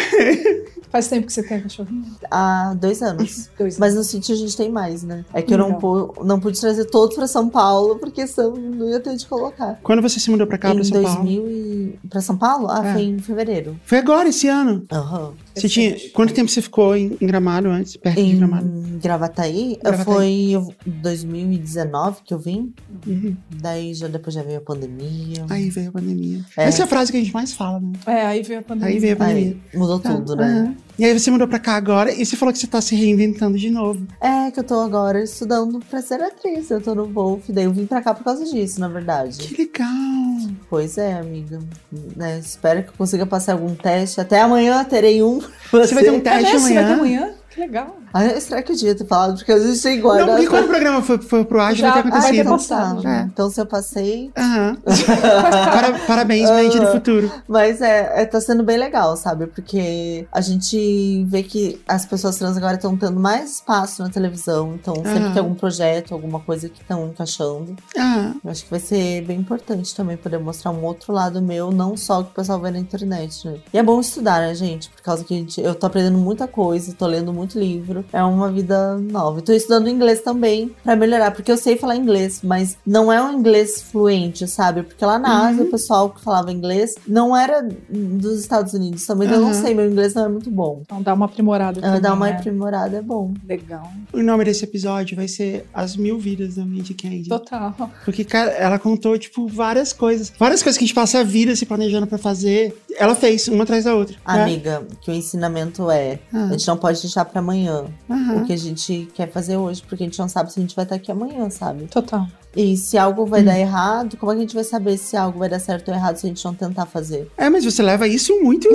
Faz tempo que você tem cachorrinho? Há dois anos. Dois. Mas no sítio a gente tem mais, né? É que eu não, Legal. pu- não pude trazer todos pra São Paulo, porque senão não ia ter de colocar. Quando você se mudou pra cá, em pra São 2000 Paulo? e... Pra São Paulo? Ah, É. foi em fevereiro. Foi agora, esse ano. Aham. Você tinha, quanto tempo você ficou em, em Gramado antes? Perto de Em Gramado? Gravataí, Gravataí. foi em 2019 que eu vim. Uhum. Daí já depois já veio a pandemia. Aí veio a pandemia. É. Essa é a frase que a gente mais fala, né? É, aí veio a pandemia. Aí veio a pandemia. Aí mudou Tá, tudo, né? aham. E aí você mudou pra cá agora e você falou que você tá se reinventando de novo. É que eu tô agora estudando pra ser atriz. Eu tô no Wolf, daí eu vim pra cá por causa disso, na verdade. Que legal! Pois é, amiga. Né, Espero que eu consiga passar algum teste. Até amanhã terei um. Você vai ter um teste mesmo? Você vai ter amanhã? amanhã? Que legal. Ah, será que eu devia ter falado? Porque às vezes tem guarda. Não, porque quando o programa foi, foi pro ar, já, vai ter vai ter acontecido. passado. É. Então se eu passei. Para- parabéns, mente do futuro. Mas é, é, tá sendo bem legal, sabe? Porque a gente vê que as pessoas trans agora estão tendo mais espaço na televisão. Então, sempre tem algum projeto, alguma coisa que estão encaixando. Eu acho que vai ser bem importante também poder mostrar um outro lado meu, não só o que o pessoal vê na internet, né? E é bom estudar, né, gente? Por causa que a gente, eu tô aprendendo muita coisa, tô lendo muito livro. É uma vida nova. E tô estudando inglês também pra melhorar, porque eu sei falar inglês, mas não é um inglês fluente, sabe? Porque lá na Uhum. Ásia, o pessoal que falava inglês não era dos Estados Unidos também. então Eu não Uhum. sei, meu inglês não é muito bom. Então dá uma aprimorada. Ah, também, Dar uma né? aprimorada é bom. Legal. o nome desse episódio vai ser As Mil Vidas da Mindy Candy. Total. Porque, cara, ela contou, tipo, várias coisas. Várias coisas que a gente passa a vida se planejando pra fazer. Ela fez, uma atrás da outra. né? Amiga, que o ensinamento é: Ah, a gente não pode deixar pra amanhã. Aham. o que a gente quer fazer hoje, porque a gente não sabe se a gente vai estar aqui amanhã, sabe? Total. E se algo vai Hum. dar errado, como é que a gente vai saber se algo vai dar certo ou errado se a gente não tentar fazer? É, mas você leva isso muito.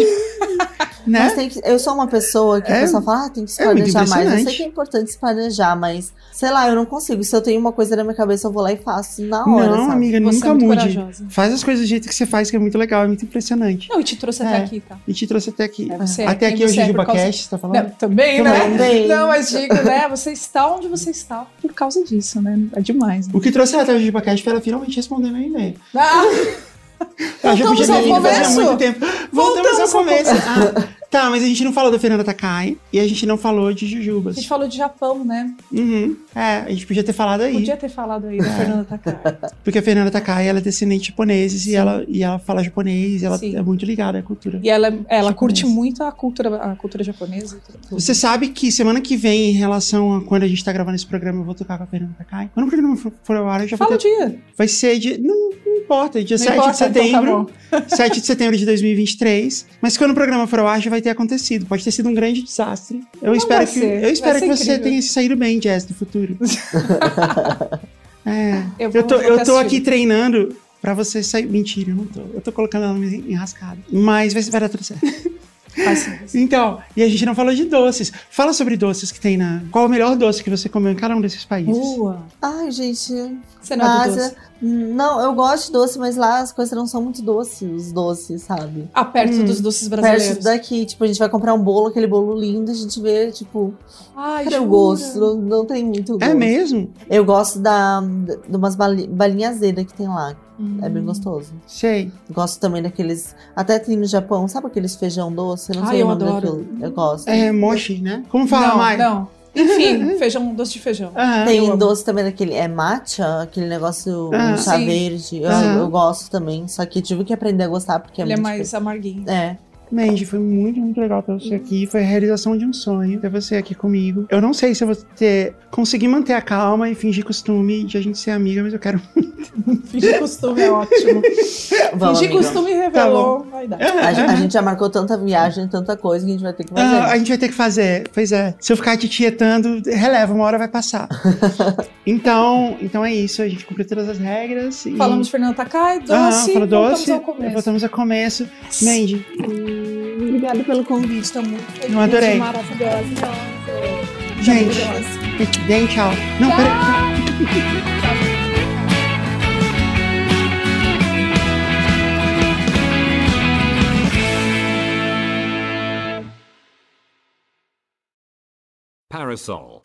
Né? Mas tem que, eu sou uma pessoa que É- o pessoal fala, ah, tem que se é planejar mais. Eu sei que é importante se planejar, mas sei lá, eu não consigo. Se eu tenho uma coisa na minha cabeça, eu vou lá e faço na hora. Não, sabe? amiga, Você nunca é muito mude. corajosa. Faz as coisas do jeito que você faz, que é muito legal, é muito impressionante. Não, e te trouxe até É. aqui, tá? E te trouxe até aqui. É, você é até aqui é o você é Jujuba causa- Cast, você tá falando? Não, também, né? Também. Não, mas digo, né? Você está onde você está por causa disso, né? É demais, né? O que trouxe ela até o Jujuba Cast foi ela finalmente responder meu e-mail. Ah, Voltamos ao começo? muito tempo. Voltamos, Voltamos ao começo. Ah, Tá, mas a gente não falou da Fernanda Takai e a gente não falou de A Jujubas. gente falou de Japão, né? Uhum. É, a gente podia ter falado aí. Podia ter falado aí da Fernanda Takai. Porque a Fernanda Takai, ela é descendente de japoneses e ela, e ela fala japonês, ela Sim. é muito ligada à cultura. E ela, ela Japonesa. curte muito a cultura, a cultura japonesa. tudo. Você sabe que semana que vem, em relação a quando a gente tá gravando esse programa, eu vou tocar com a Fernanda Takai. Quando o programa for, ao ar, eu já vou Fala o ter... dia. Vai ser de... Não, não importa, dia Não 7 importa, de setembro. então tá 7 de setembro de 2023. Mas quando o programa for ao ar, já vai ter acontecido. Pode ter sido um grande desastre. Eu Não espero que, ser. eu espero que você tenha se saído bem, Jess, no futuro. é. Eu Eu, vou- tô, vou eu tô aqui treinando pra você sair. Mentira, eu não tô. Eu tô colocando ela enrascada. Mas vai, vai dar tudo certo. Então, e a gente não falou de doces. Fala sobre doces que tem na. Qual o melhor doce que você comeu em cada um desses países? Boa. Ai, gente. Você não é doce. Não, eu gosto de doce, mas lá as coisas não são muito doces, os doces, sabe? Ah, perto Hum. dos doces brasileiros. Perto daqui, tipo, a gente vai comprar um bolo, aquele bolo lindo, a gente vê, tipo, Ai, o jura? gosto? Não, não tem muito gosto. É mesmo? Eu gosto da, de umas bali- balinhas azedas que tem lá. É bem Hum. gostoso. Sei. Gosto também daqueles. Até tem no Japão, sabe aqueles feijão doce? Eu não Ai, sei eu o nome adoro. daquilo. Eu gosto. É mochi, né? Como fala, não, Mai? não. Enfim, feijão, doce de feijão. Aham. Tem eu amo. doce também daquele. É matcha, aquele negócio Ah, um chá sim. verde. Eu, Ah. eu gosto também. Só que tive que aprender a gostar porque é Ele é muito mais amarguinho. É. Mandy, foi muito, muito legal ter você aqui. Foi a realização de um sonho ter você aqui comigo. Eu não sei se eu vou ter, conseguir manter a calma e fingir costume de a gente ser amiga, mas eu quero. Fingir costume é ótimo. Vamos, Fingir amiga. costume revelou. Vai dar. A, a gente já marcou tanta viagem, tanta coisa que a gente vai ter que fazer. Ah, a gente vai ter que fazer. Pois é. Se eu ficar te tietando, releva, uma hora vai passar. então, então é isso. A gente cumpriu todas as regras. E... Falamos de Fernando Takai, doce, Ah, falou voltamos doce. ao começo. Voltamos ao começo. Mandy, Obrigada pelo convite, tá muito feliz. eu adorei. Maravilhosa. Gente, Maravilhosa. deem tchau. Não, peraí. Parasol.